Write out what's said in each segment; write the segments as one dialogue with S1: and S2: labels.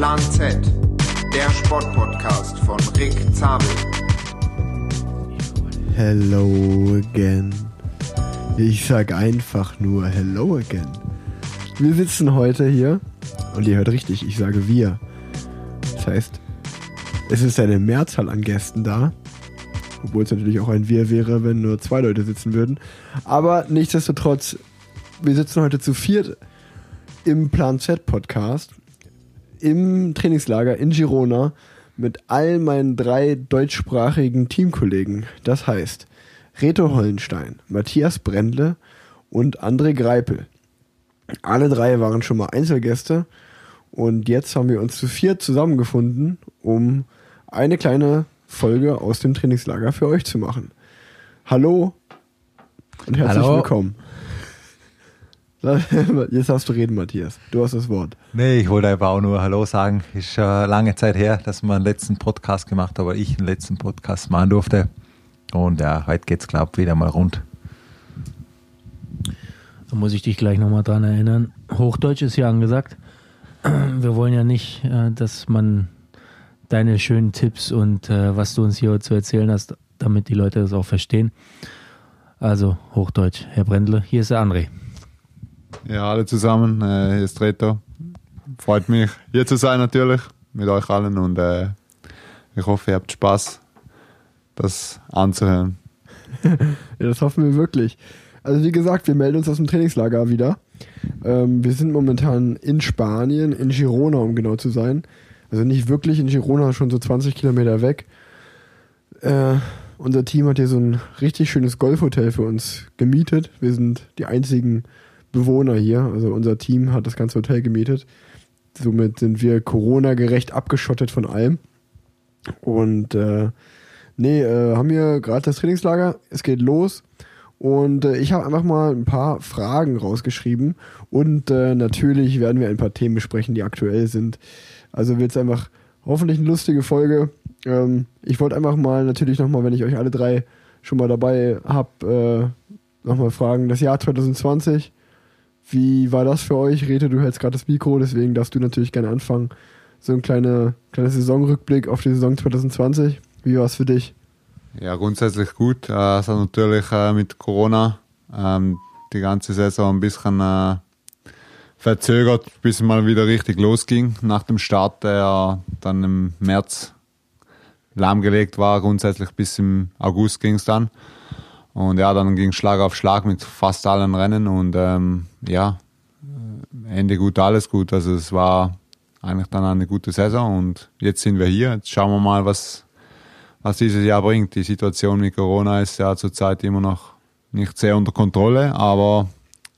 S1: Plan Z, der Sportpodcast von Rick Zabel.
S2: Hello again. Ich sag einfach nur Hello again. Wir sitzen heute hier und ihr hört richtig, ich sage wir. Das heißt, es ist eine Mehrzahl an Gästen da. Obwohl es natürlich auch ein Wir wäre, wenn nur zwei Leute sitzen würden. Aber nichtsdestotrotz, wir sitzen heute zu viert im Plan Z Podcast im Trainingslager in Girona mit all meinen drei deutschsprachigen Teamkollegen. Das heißt Reto Hollenstein, Matthias Brendle und André Greipel. Alle drei waren schon mal Einzelgäste und jetzt haben wir uns zu viert zusammengefunden, um eine kleine Folge aus dem Trainingslager für euch zu machen. Hallo und herzlich
S3: Hallo.
S2: willkommen. Jetzt darfst du reden, Matthias. Du hast das Wort.
S3: Nee, ich wollte einfach auch nur Hallo sagen. Ist schon lange Zeit her, dass wir einen letzten Podcast gemacht haben, aber ich einen letzten Podcast machen durfte. Und ja, heute geht's, glaub wieder mal rund.
S4: Da muss ich dich gleich nochmal dran erinnern. Hochdeutsch ist ja angesagt. Wir wollen ja nicht, äh, dass man deine schönen Tipps und äh, was du uns hier zu erzählen hast, damit die Leute das auch verstehen. Also Hochdeutsch, Herr Brendle, hier ist der André.
S5: Ja, alle zusammen. Äh, hier ist Reto. Freut mich, hier zu sein natürlich, mit euch allen und äh, ich hoffe, ihr habt Spaß, das anzuhören.
S2: Ja, das hoffen wir wirklich. Also wie gesagt, wir melden uns aus dem Trainingslager wieder. Ähm, wir sind momentan in Spanien, in Girona, um genau zu sein. Also nicht wirklich in Girona, schon so 20 Kilometer weg. Äh, unser Team hat hier so ein richtig schönes Golfhotel für uns gemietet. Wir sind die einzigen Bewohner hier. Also unser Team hat das ganze Hotel gemietet. Somit sind wir Corona-gerecht abgeschottet von allem. Und äh, nee, äh, haben wir gerade das Trainingslager. Es geht los. Und äh, ich habe einfach mal ein paar Fragen rausgeschrieben. Und äh, natürlich werden wir ein paar Themen besprechen, die aktuell sind. Also wird es einfach hoffentlich eine lustige Folge. Ähm, ich wollte einfach mal natürlich nochmal, wenn ich euch alle drei schon mal dabei habe, äh, nochmal fragen, das Jahr 2020, wie war das für euch? Rete, du hältst gerade das Mikro, deswegen darfst du natürlich gerne anfangen. So ein kleiner kleiner Saisonrückblick auf die Saison 2020. Wie war es für dich?
S5: Ja, grundsätzlich gut. Äh, es hat natürlich äh, mit Corona ähm, die ganze Saison ein bisschen äh, verzögert, bis es mal wieder richtig losging. Nach dem Start, der dann im März lahmgelegt war, grundsätzlich bis im August ging es dann. Und ja, dann ging Schlag auf Schlag mit fast allen Rennen und ähm, ja, Ende gut, alles gut. Also es war eigentlich dann eine gute Saison und jetzt sind wir hier. Jetzt schauen wir mal, was, was dieses Jahr bringt. Die Situation mit Corona ist ja zurzeit immer noch nicht sehr unter Kontrolle, aber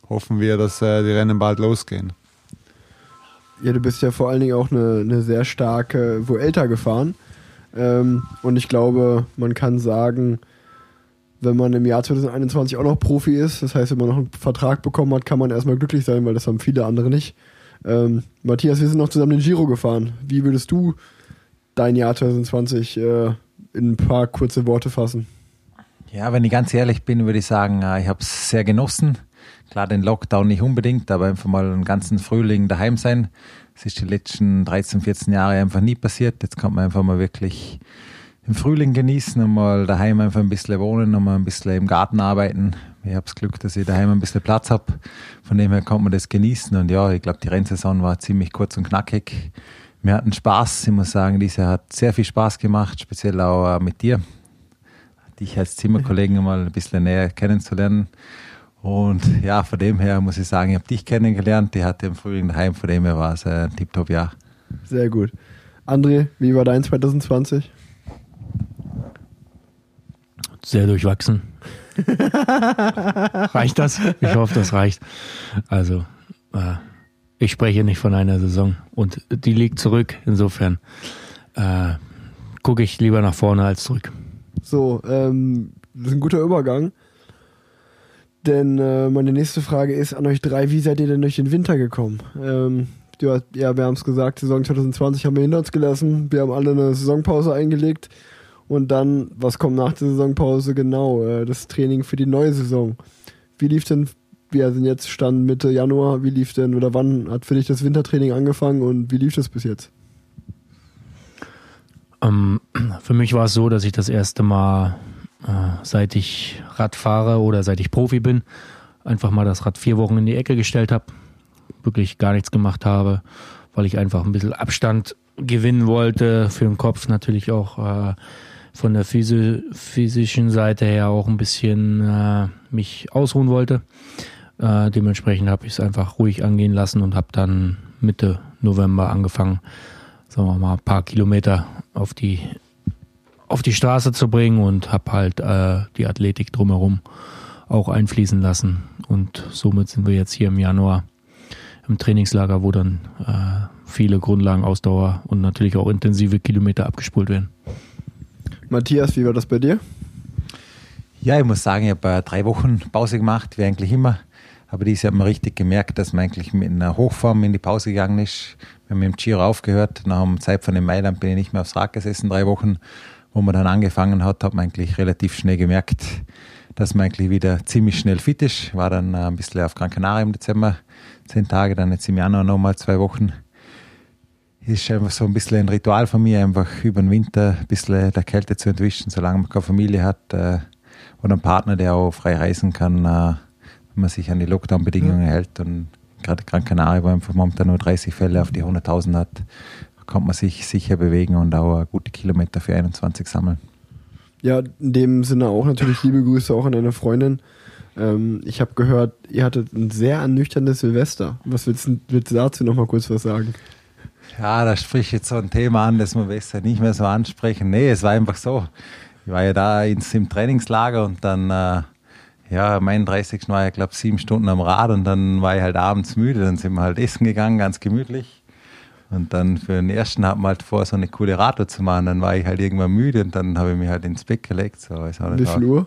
S5: hoffen wir, dass äh, die Rennen bald losgehen.
S2: Ja, du bist ja vor allen Dingen auch eine, eine sehr starke Vuelta gefahren. Ähm, und ich glaube, man kann sagen, wenn man im Jahr 2021 auch noch Profi ist, das heißt, wenn man noch einen Vertrag bekommen hat, kann man erstmal glücklich sein, weil das haben viele andere nicht. Ähm, Matthias, wir sind noch zusammen den Giro gefahren. Wie würdest du dein Jahr 2020 äh, in ein paar kurze Worte fassen?
S3: Ja, wenn ich ganz ehrlich bin, würde ich sagen, äh, ich habe es sehr genossen. Klar, den Lockdown nicht unbedingt, aber einfach mal einen ganzen Frühling daheim sein. Das ist die letzten 13, 14 Jahre einfach nie passiert. Jetzt kann man einfach mal wirklich im Frühling genießen und mal daheim einfach ein bisschen wohnen und mal ein bisschen im Garten arbeiten. Ich habe das Glück, dass ich daheim ein bisschen Platz habe. Von dem her kann man das genießen. Und ja, ich glaube, die Rennsaison war ziemlich kurz und knackig. Wir hatten Spaß. Ich muss sagen, diese hat sehr viel Spaß gemacht, speziell auch äh, mit dir, dich als Zimmerkollegen mal ein bisschen näher kennenzulernen. Und ja, von dem her muss ich sagen, ich habe dich kennengelernt. Die hatte im Frühling daheim, von dem her war es ein Tipptopp-Jahr.
S2: Sehr gut. André, wie war dein 2020?
S4: Sehr durchwachsen. reicht das? Ich hoffe, das reicht. Also, äh, ich spreche nicht von einer Saison und die liegt zurück. Insofern äh, gucke ich lieber nach vorne als zurück.
S2: So, ähm, das ist ein guter Übergang. Denn äh, meine nächste Frage ist an euch drei, wie seid ihr denn durch den Winter gekommen? Ähm, ja, wir haben es gesagt, Saison 2020 haben wir hinter uns gelassen. Wir haben alle eine Saisonpause eingelegt. Und dann, was kommt nach der Saisonpause? Genau, äh, das Training für die neue Saison. Wie lief denn, wir sind jetzt Stand Mitte Januar, wie lief denn oder wann hat für dich das Wintertraining angefangen und wie lief das bis jetzt?
S4: Ähm, für mich war es so, dass ich das erste Mal, äh, seit ich Rad fahre oder seit ich Profi bin, einfach mal das Rad vier Wochen in die Ecke gestellt habe, wirklich gar nichts gemacht habe, weil ich einfach ein bisschen Abstand gewinnen wollte, für den Kopf natürlich auch äh, von der physi physischen Seite her auch ein bisschen äh, mich ausruhen wollte. Äh, dementsprechend habe ich es einfach ruhig angehen lassen und habe dann Mitte November angefangen, sagen wir mal, ein paar Kilometer auf die auf die Straße zu bringen und habe halt äh, die Athletik drumherum auch einfließen lassen. Und somit sind wir jetzt hier im Januar im Trainingslager, wo dann äh, viele Grundlagen, Ausdauer und natürlich auch intensive Kilometer abgespult werden.
S2: Matthias, wie war das bei dir?
S3: Ja, ich muss sagen, ich habe äh, drei Wochen Pause gemacht, wie eigentlich immer. Aber dieses Jahr hat man richtig gemerkt, dass man eigentlich mit einer Hochform in die Pause gegangen ist. Wir haben mit dem Giro aufgehört. Nach dem Zeit von dem Mailand bin ich nicht mehr aufs Rad gesessen, drei Wochen. Wo man dann angefangen hat, hat man eigentlich relativ schnell gemerkt, dass man eigentlich wieder ziemlich schnell fit ist. War dann äh, ein bisschen auf Gran Canaria im Dezember, zehn Tage, dann jetzt im Januar nochmal zwei Wochen ist einfach so ein bisschen ein Ritual von mir, einfach über den Winter ein bisschen der Kälte zu entwischen, solange man keine Familie hat äh, oder einen Partner, der auch frei reisen kann, äh, wenn man sich an die Lockdown-Bedingungen mhm. hält. Und gerade Gran Canaria, wo einfach momentan nur 30 Fälle auf die 100.000 hat, kann man sich sicher bewegen und auch gute Kilometer für 21 sammeln.
S2: Ja, in dem Sinne auch natürlich liebe Grüße auch an deine Freundin. Ähm, ich habe gehört, ihr hattet ein sehr ernüchterndes Silvester. Was willst, willst du dazu nochmal kurz was sagen?
S3: Ja, da spricht jetzt so ein Thema an, das wir besser nicht mehr so ansprechen. Nee, es war einfach so. Ich war ja da ins, im Trainingslager und dann, äh, ja, mein 30. war ja, glaube ich, sieben Stunden am Rad und dann war ich halt abends müde. Dann sind wir halt essen gegangen, ganz gemütlich. Und dann für den ersten hat man halt vor, so eine coole Radtour zu machen. Dann war ich halt irgendwann müde und dann habe ich mich halt ins Bett gelegt. So,
S2: Wie viel Uhr?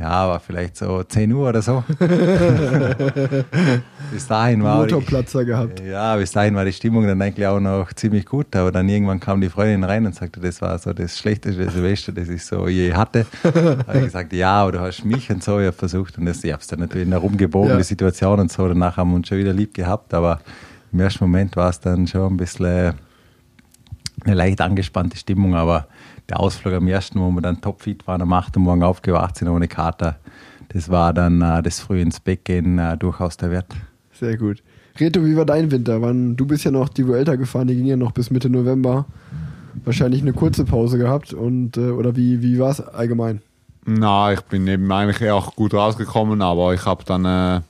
S3: Ja, war vielleicht so 10 Uhr oder so. bis dahin war
S2: Motorplatzer gehabt.
S3: Ja, bis dahin war die Stimmung dann eigentlich auch noch ziemlich gut, aber dann irgendwann kam die Freundin rein und sagte, das war so das schlechteste Silvester, das ich so je hatte. Da habe ich gesagt, ja, aber du hast mich und so. Ich habe versucht und das, ich habe es dann natürlich herumgebogen, ja. die Situation und so. Danach haben wir uns schon wieder lieb gehabt, aber im ersten Moment war es dann schon ein bisschen eine leicht angespannte Stimmung, aber der Ausflug am ersten, wo wir dann topfit waren, am 8. Morgen aufgewacht sind ohne Kater, das war dann äh, das früh ins Bett gehen äh, durchaus der Wert.
S2: Sehr gut. Reto, wie war dein Winter? Wann, du bist ja noch die Vuelta gefahren, die ging ja noch bis Mitte November. Wahrscheinlich eine kurze Pause gehabt und äh, oder wie, wie war es allgemein?
S5: Na, ich bin eben eigentlich auch gut rausgekommen, aber ich habe dann äh,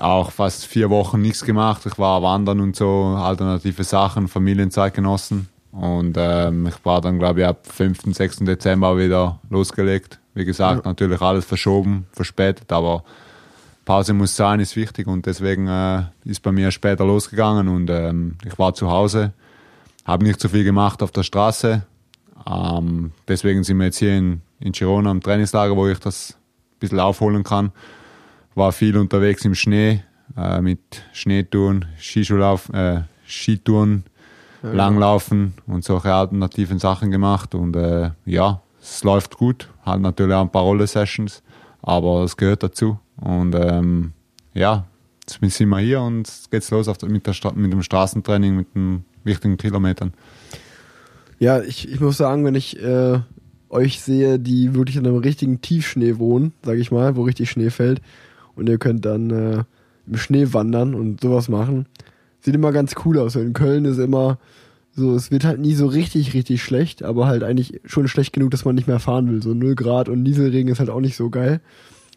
S5: auch fast vier Wochen nichts gemacht. Ich war wandern und so, alternative Sachen, Familienzeit genossen. Und ähm, ich war dann, glaube ich, ab 5., 6. Dezember wieder losgelegt. Wie gesagt, ja. natürlich alles verschoben, verspätet, aber Pause muss sein, ist wichtig und deswegen äh, ist bei mir später losgegangen und ähm, ich war zu Hause, habe nicht so viel gemacht auf der Straße. Ähm, deswegen sind wir jetzt hier in, in Girona am Trainingslager, wo ich das ein bisschen aufholen kann. War viel unterwegs im Schnee äh, mit Schneetouren, Skischuhlauf, äh, Skitouren, ja, Langlaufen und solche alternativen Sachen gemacht. Und äh, ja, es läuft gut. Hat natürlich auch ein paar Rolle-Sessions, aber es gehört dazu. Und ähm, ja, jetzt sind wir hier und jetzt geht's los mit, der, mit dem Straßentraining, mit den wichtigen Kilometern.
S2: Ja, ich, ich muss sagen, wenn ich äh, euch sehe, die wirklich in einem richtigen Tiefschnee wohnen, sage ich mal, wo richtig Schnee fällt, und ihr könnt dann äh, im Schnee wandern und sowas machen, sieht immer ganz cool aus. In Köln ist immer so, es wird halt nie so richtig, richtig schlecht, aber halt eigentlich schon schlecht genug, dass man nicht mehr fahren will. So 0 Grad und Nieselregen ist halt auch nicht so geil.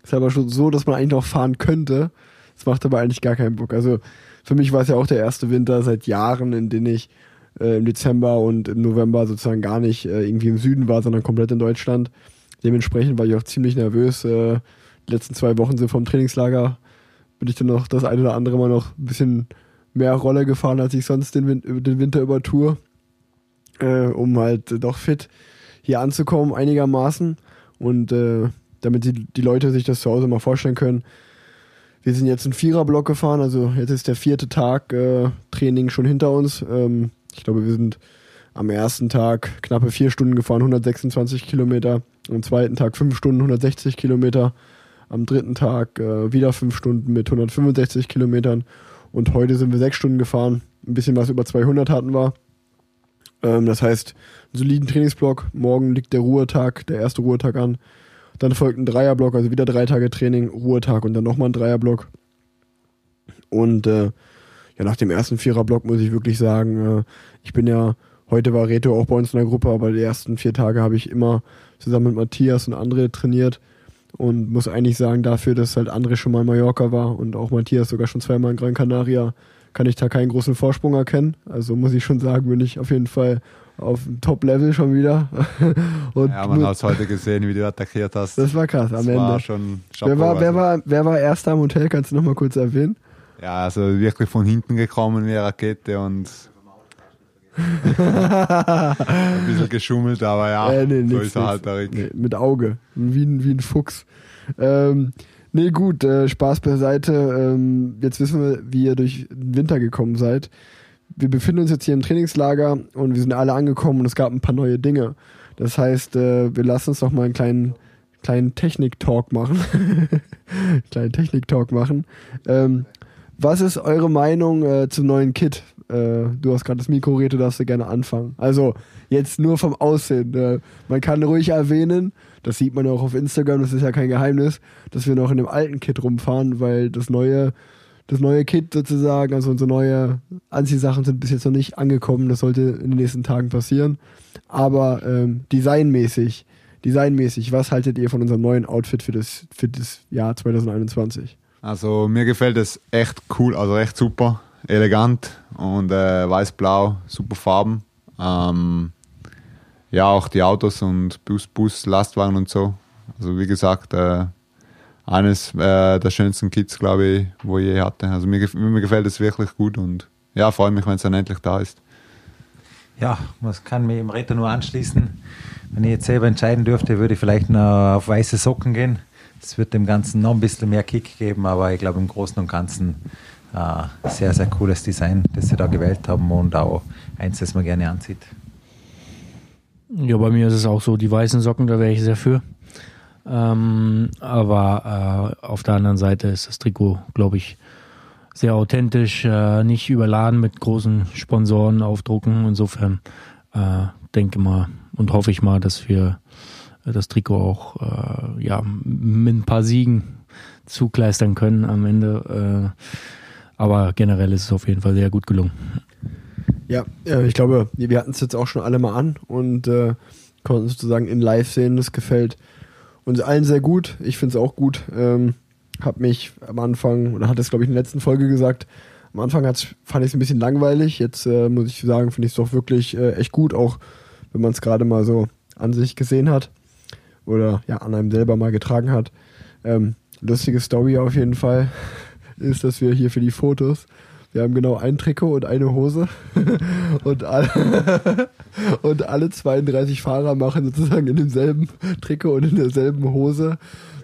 S2: Ist aber schon so, dass man eigentlich noch fahren könnte. Das macht aber eigentlich gar keinen Bock. Also für mich war es ja auch der erste Winter seit Jahren, in dem ich äh, im Dezember und im November sozusagen gar nicht äh, irgendwie im Süden war, sondern komplett in Deutschland. Dementsprechend war ich auch ziemlich nervös. Äh, die letzten zwei Wochen sind vom Trainingslager bin ich dann noch das eine oder andere Mal noch ein bisschen mehr Rolle gefahren, als ich sonst den, den Winter über Tour, äh, um halt doch fit hier anzukommen, einigermaßen. Und äh, damit die, die Leute sich das zu Hause mal vorstellen können. Wir sind jetzt einen Viererblock gefahren, also jetzt ist der vierte Tag äh, Training schon hinter uns. Ähm, ich glaube, wir sind am ersten Tag knappe vier Stunden gefahren, 126 Kilometer. Am zweiten Tag fünf Stunden, 160 Kilometer. Am dritten Tag äh, wieder fünf Stunden mit 165 Kilometern. Und heute sind wir sechs Stunden gefahren. Ein bisschen was über 200 hatten wir. Ähm, das heißt, einen soliden Trainingsblock. Morgen liegt der Ruhetag, der erste Ruhetag an. Dann folgt ein Dreierblock, also wieder drei Tage Training, Ruhetag und dann nochmal ein Dreierblock. Und äh, ja, nach dem ersten Viererblock muss ich wirklich sagen, äh, ich bin ja, heute war Reto auch bei uns in der Gruppe, aber die ersten vier Tage habe ich immer zusammen mit Matthias und André trainiert und muss eigentlich sagen, dafür, dass halt André schon mal in Mallorca war und auch Matthias sogar schon zweimal in Gran Canaria, kann ich da keinen großen Vorsprung erkennen. Also muss ich schon sagen, bin ich auf jeden Fall auf dem Top-Level schon wieder.
S5: und ja, man hat es heute gesehen, wie du attackiert hast.
S2: Das war krass am
S5: das
S2: Ende.
S5: War schon
S2: wer, war, wer, war, wer war erster im Hotel? Kannst du noch mal kurz erwähnen?
S5: Ja, also wirklich von hinten gekommen wie Rakete und ein bisschen geschummelt, aber ja,
S2: äh, nee,
S5: so
S2: nix,
S5: ist er halt der Rick.
S2: Nee, mit Auge, wie ein, wie ein Fuchs. Ähm, nee, gut, äh, Spaß beiseite. Ähm, jetzt wissen wir, wie ihr durch den Winter gekommen seid. Wir befinden uns jetzt hier im Trainingslager und wir sind alle angekommen und es gab ein paar neue Dinge. Das heißt, äh, wir lassen uns doch mal einen kleinen, kleinen Technik-Talk machen. kleinen Technik-Talk machen. Ähm, was ist eure Meinung äh, zum neuen Kit? Äh, du hast gerade das Mikro, Reto, darfst du gerne anfangen. Also, jetzt nur vom Aussehen. Äh, man kann ruhig erwähnen, das sieht man ja auch auf Instagram, das ist ja kein Geheimnis, dass wir noch in dem alten Kit rumfahren, weil das neue, das neue Kit sozusagen, also unsere neue Anziehsachen sind bis jetzt noch nicht angekommen. Das sollte in den nächsten Tagen passieren. Aber ähm, designmäßig, designmäßig, was haltet ihr von unserem neuen Outfit für das, für das Jahr 2021?
S5: Also mir gefällt es echt cool, also echt super, elegant und äh, weiß-blau, super Farben. Ähm, ja, auch die Autos und Bus, Bus, Lastwagen und so. Also wie gesagt, äh, eines äh, der schönsten Kits, glaube ich, wo ich je hatte. Also mir, mir gefällt es wirklich gut und ja, freue mich, wenn es dann endlich da ist.
S3: Ja, man kann mir im Retter nur anschließen. Wenn ich jetzt selber entscheiden dürfte, würde ich vielleicht noch auf weiße Socken gehen. Das wird dem Ganzen noch ein bisschen mehr Kick geben, aber ich glaube im Großen und Ganzen sehr, sehr cooles Design, das sie da gewählt haben und auch eins, das man gerne anzieht.
S4: Ja, bei mir ist es auch so, die weißen Socken, da wäre ich sehr für. Ähm, aber äh, auf der anderen Seite ist das Trikot, glaube ich, sehr authentisch, äh, nicht überladen mit großen Sponsoren aufdrucken. Insofern äh, denke mal und hoffe ich mal, dass wir äh, das Trikot auch äh, ja, mit ein paar Siegen zugleistern können am Ende. Aber generell ist es auf jeden Fall sehr gut gelungen.
S2: Ja, äh, ich glaube, wir hatten es jetzt auch schon alle mal an und äh, konnten sozusagen in Live sehen. Das gefällt uns allen sehr gut. Ich finde es auch gut. Ähm, hab mich am Anfang, oder hat es glaube ich in der letzten Folge gesagt, am Anfang fand ich es ein bisschen langweilig. Jetzt äh, muss ich sagen, finde ich es doch wirklich äh, echt gut, auch wenn man es gerade mal so an sich gesehen hat oder ja an einem selber mal getragen hat. Ähm, lustige Story auf jeden Fall ist, dass wir hier für die Fotos wir haben genau ein Trikot und eine Hose. und, alle, und alle 32 Fahrer machen sozusagen in demselben Trikot und in derselben Hose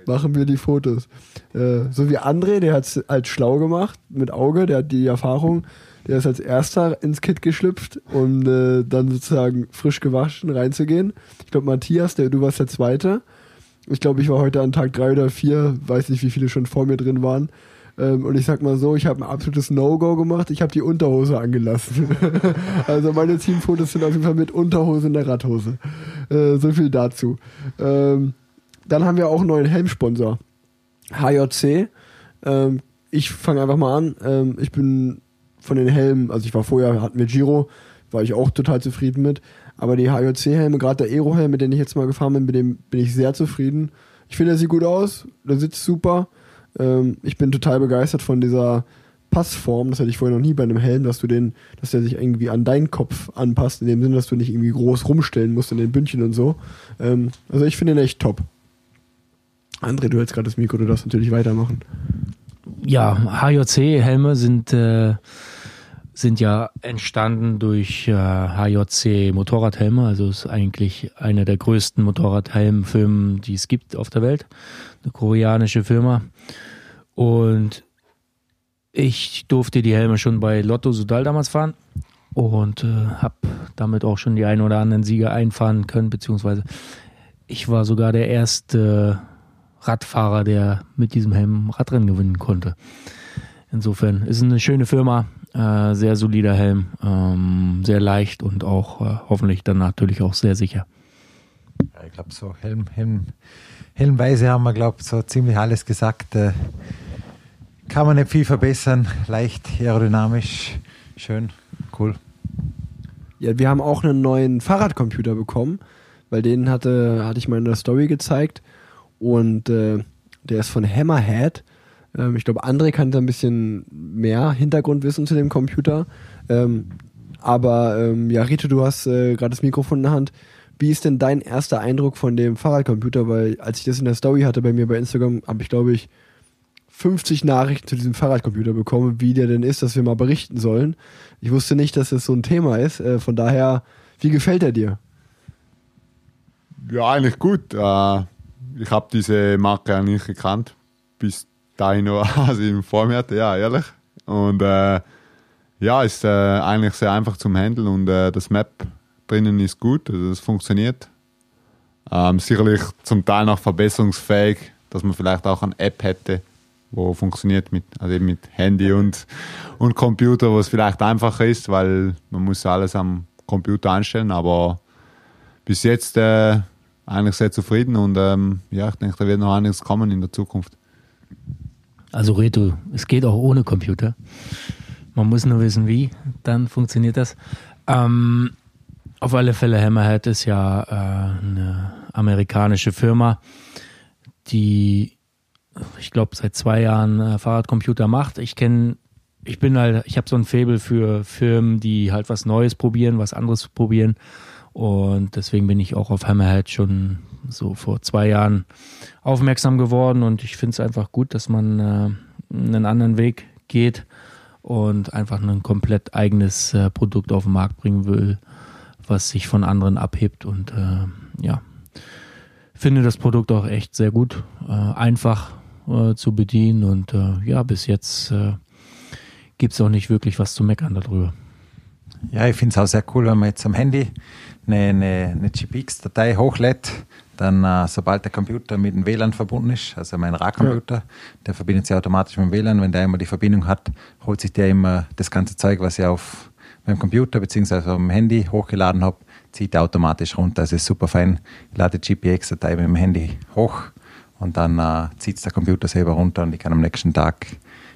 S2: machen wir die Fotos. Äh, so wie André, der hat es halt schlau gemacht, mit Auge, der hat die Erfahrung. Der ist als erster ins Kit geschlüpft, um äh, dann sozusagen frisch gewaschen reinzugehen. Ich glaube, Matthias, der, du warst der Zweite. Ich glaube, ich war heute an Tag drei oder vier, weiß nicht, wie viele schon vor mir drin waren. Ähm, und ich sag mal so, ich habe ein absolutes No-Go gemacht. Ich habe die Unterhose angelassen. also meine Teamfotos sind auf jeden Fall mit Unterhose in der Radhose. Äh, so viel dazu. Ähm, dann haben wir auch einen neuen Helmsponsor. HJC. Ähm, ich fange einfach mal an. Ähm, ich bin von den Helmen, also ich war vorher, hatten wir Giro, war ich auch total zufrieden mit. Aber die HJC-Helme, gerade der Aero-Helm, mit dem ich jetzt mal gefahren bin, mit dem bin ich sehr zufrieden. Ich finde, der sieht gut aus, der sitzt super. Ähm, ich bin total begeistert von dieser Passform. Das hatte ich vorher noch nie bei einem Helm, dass du den, dass der sich irgendwie an deinen Kopf anpasst, in dem Sinne, dass du nicht irgendwie groß rumstellen musst in den Bündchen und so. Ähm, also ich finde den echt top. André, du hältst gerade das Mikro, du darfst natürlich weitermachen.
S4: Ja, HJC-Helme sind, äh, sind ja entstanden durch äh, HJC-Motorradhelme. Also ist eigentlich einer der größten Motorradhelmfirmen, die es gibt auf der Welt. Eine koreanische Firma. Und ich durfte die Helme schon bei Lotto Sudal damals fahren und äh, habe damit auch schon die ein oder anderen Sieger einfahren können, beziehungsweise ich war sogar der erste Radfahrer, der mit diesem Helm Radrennen gewinnen konnte. insofern ist eine schöne Firma, äh, sehr solider Helm, ähm, sehr leicht und auch äh, hoffentlich dann natürlich auch sehr sicher.
S3: Ja, ich glaube, so Helm, Helm, Helmweise haben wir, glaube ich, so ziemlich alles gesagt. Äh, kann man nicht viel verbessern. Leicht, aerodynamisch, schön, cool.
S2: Ja, wir haben auch einen neuen Fahrradcomputer bekommen, weil den hatte, hatte ich mal in der Story gezeigt. Und äh, der ist von Hammerhead. Ähm, ich glaube, André kann da ein bisschen mehr Hintergrundwissen zu dem Computer. Ähm, aber ähm, ja, Rito, du hast äh, gerade das Mikrofon in der Hand. Wie ist denn dein erster Eindruck von dem Fahrradcomputer? Weil als ich das in der Story hatte bei mir bei Instagram, habe ich glaube ich 50 Nachrichten zu diesem Fahrradcomputer bekommen, wie der denn ist, dass wir mal berichten sollen. Ich wusste nicht, dass das so ein Thema ist. Äh, von daher, wie gefällt er dir?
S5: Ja, eigentlich gut. Äh, ich habe diese Marke eigentlich gekannt, bis noch, als ich ihn vor mir hatte, ja, ehrlich. Und äh, ja, ist äh, eigentlich sehr einfach zum Handeln und äh, das Map drinnen ist gut, also das funktioniert. Ähm, sicherlich zum Teil noch verbesserungsfähig, dass man vielleicht auch eine App hätte, wo funktioniert mit, also eben mit Handy und, und Computer, wo es vielleicht einfacher ist, weil man muss alles am Computer einstellen, aber bis jetzt äh, eigentlich sehr zufrieden und ähm, ja, ich denke, da wird noch einiges kommen in der Zukunft.
S4: Also Reto, es geht auch ohne Computer. Man muss nur wissen, wie, dann funktioniert das. Ähm, auf alle Fälle, Hammerhead ist ja äh, eine amerikanische Firma, die, ich glaube, seit zwei Jahren äh, Fahrradcomputer macht. Ich kenne, ich bin halt, ich habe so ein Faible für Firmen, die halt was Neues probieren, was anderes probieren. Und deswegen bin ich auch auf Hammerhead schon so vor zwei Jahren aufmerksam geworden und ich finde es einfach gut, dass man äh, einen anderen Weg geht und einfach ein komplett eigenes äh, Produkt auf den Markt bringen will, was sich von anderen abhebt und äh, ja, finde das Produkt auch echt sehr gut, äh, einfach äh, zu bedienen und äh, ja, bis jetzt äh, gibt es auch nicht wirklich was zu meckern darüber.
S3: Ja, ich finde es auch sehr cool, wenn man jetzt am Handy eine, eine, eine GPX-Datei hochlädt, dann äh, sobald der Computer mit dem WLAN verbunden ist, also mein RA-Computer, ja. der verbindet sich automatisch mit dem WLAN. Wenn der immer die Verbindung hat, holt sich der immer das ganze Zeug, was ich auf meinem Computer bzw. auf dem Handy hochgeladen habe, zieht er automatisch runter. Also ist super fein. Ich lade die GPX-Datei mit dem Handy hoch und dann äh, zieht es der Computer selber runter und ich kann am nächsten Tag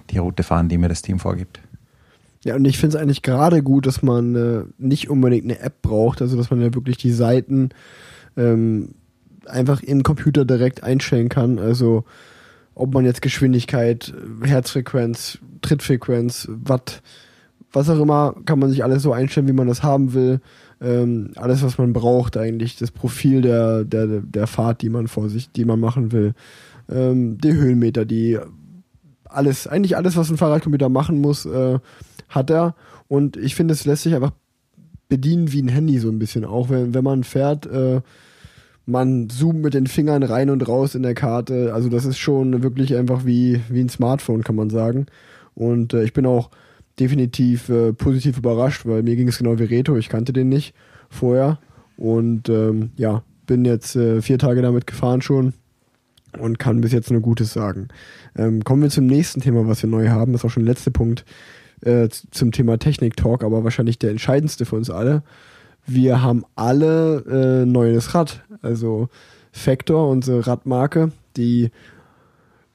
S3: die Route fahren, die mir das Team vorgibt.
S2: Ja, und ich finde es eigentlich gerade gut, dass man äh, nicht unbedingt eine App braucht, also dass man ja wirklich die Seiten ähm, einfach im Computer direkt einstellen kann. Also ob man jetzt Geschwindigkeit, Herzfrequenz, Trittfrequenz, Watt, was auch immer, kann man sich alles so einstellen, wie man das haben will. Ähm, alles, was man braucht, eigentlich, das Profil der, der, der Fahrt, die man vor sich, die man machen will. Ähm, die Höhenmeter, die alles, eigentlich alles, was ein Fahrradcomputer machen muss, äh, hat er. Und ich finde, es lässt sich einfach bedienen wie ein Handy so ein bisschen. Auch wenn, wenn man fährt, äh, man zoomt mit den Fingern rein und raus in der Karte. Also das ist schon wirklich einfach wie, wie ein Smartphone, kann man sagen. Und äh, ich bin auch definitiv äh, positiv überrascht, weil mir ging es genau wie Reto. Ich kannte den nicht vorher. Und ähm, ja, bin jetzt äh, vier Tage damit gefahren schon und kann bis jetzt nur Gutes sagen. Ähm, kommen wir zum nächsten Thema, was wir neu haben. Das ist auch schon der letzte Punkt äh, zum Thema Technik-Talk, aber wahrscheinlich der entscheidendste für uns alle. Wir haben alle äh, neues Rad. Also Factor, unsere Radmarke, die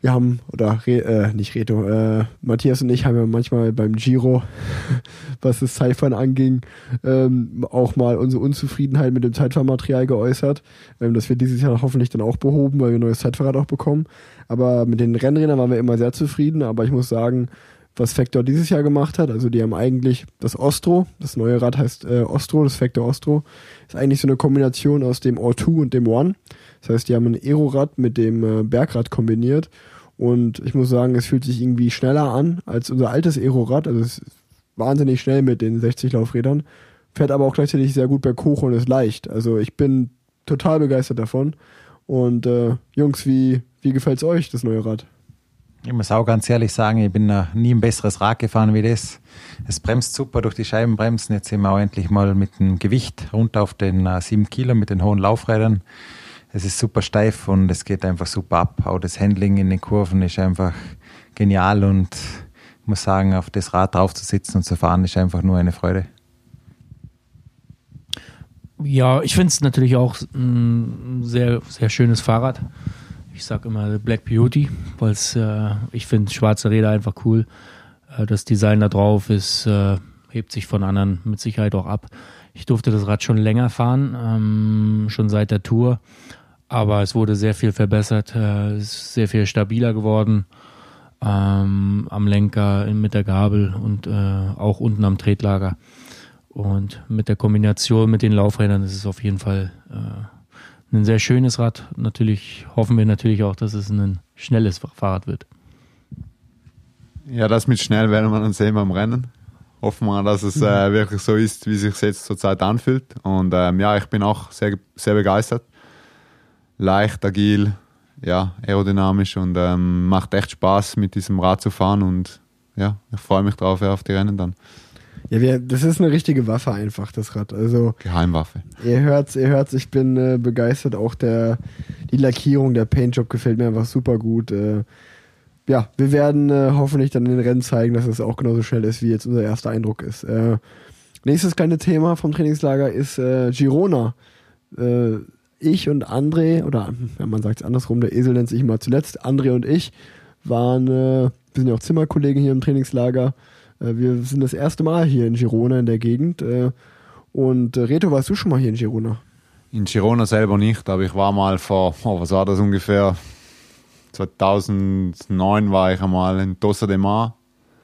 S2: wir haben, oder äh, nicht Reto, äh, Matthias und ich haben ja manchmal beim Giro, was das Zeitfahren anging, ähm, auch mal unsere Unzufriedenheit mit dem Zeitfahrmaterial geäußert. Ähm, das wird dieses Jahr hoffentlich dann auch behoben, weil wir ein neues Zeitfahrrad auch bekommen. Aber mit den Rennrädern waren wir immer sehr zufrieden. Aber ich muss sagen, was Factor dieses Jahr gemacht hat. Also die haben eigentlich das Ostro, das neue Rad heißt äh, Ostro, das Factor Ostro, ist eigentlich so eine Kombination aus dem O2 und dem One. Das heißt, die haben ein Aerorad mit dem äh, Bergrad kombiniert und ich muss sagen, es fühlt sich irgendwie schneller an als unser altes Aerorad. Also es ist wahnsinnig schnell mit den 60 Laufrädern, fährt aber auch gleichzeitig sehr gut berghoch und ist leicht. Also ich bin total begeistert davon. Und äh, Jungs, wie, wie gefällt's euch, das neue Rad?
S3: Ich muss auch ganz ehrlich sagen, ich bin noch nie ein besseres Rad gefahren wie das. Es bremst super durch die Scheibenbremsen. Jetzt sind wir auch endlich mal mit dem Gewicht runter auf den äh, 7 Kilo mit den hohen Laufrädern. Es ist super steif und es geht einfach super ab. Auch das Handling in den Kurven ist einfach genial und Ich muss sagen, auf das Rad drauf zu sitzen und zu fahren, ist einfach nur eine Freude.
S4: Ja, ich finde es natürlich auch ein sehr, sehr schönes Fahrrad. Ich sage immer Black Beauty, weil äh, ich finde schwarze Räder einfach cool. Äh, das Design da drauf ist, äh, hebt sich von anderen mit Sicherheit auch ab. Ich durfte das Rad schon länger fahren, ähm, schon seit der Tour, aber es wurde sehr viel verbessert, äh, ist sehr viel stabiler geworden ähm, am Lenker, mit der Gabel und äh, auch unten am Tretlager. Und mit der Kombination mit den Laufrädern ist es auf jeden Fall äh, ein sehr schönes Rad. Natürlich hoffen wir natürlich auch, dass es ein schnelles Fahrrad wird.
S5: Ja, das mit schnell werden wir dann sehen beim Rennen. Hoffen wir, dass es äh, wirklich so ist, wie sich jetzt zurzeit anfühlt. Und ähm, ja, ich bin auch sehr, sehr begeistert. Leicht, agil, ja, aerodynamisch und ähm, macht echt Spaß, mit diesem Rad zu fahren. Und ja, ich freue mich drauf, ja, auf die Rennen dann.
S2: Ja, wir, das ist eine richtige Waffe einfach, das Rad. Also
S5: Geheimwaffe.
S2: ihr hört's, ihr hört's, ich bin äh, begeistert. Auch der die Lackierung, der Paintjob gefällt mir einfach super gut. Äh, ja, wir werden äh, hoffentlich dann in den Rennen zeigen, dass es auch genauso schnell ist, wie jetzt unser erster Eindruck ist. Äh, nächstes kleine Thema vom Trainingslager ist äh, Girona. Äh, ich und André, oder ja, man sagt es andersrum, der Esel nennt sich immer zuletzt, André und ich waren, wir sind ja auch Zimmerkollegen hier im Trainingslager. Äh, wir sind das erste Mal hier in Girona in der Gegend. Äh, und äh, Reto, warst du schon mal hier in Girona?
S5: In Girona selber nicht, aber ich war mal vor, oh, was war das ungefähr? 2009 war ich einmal in Tossa de Mar.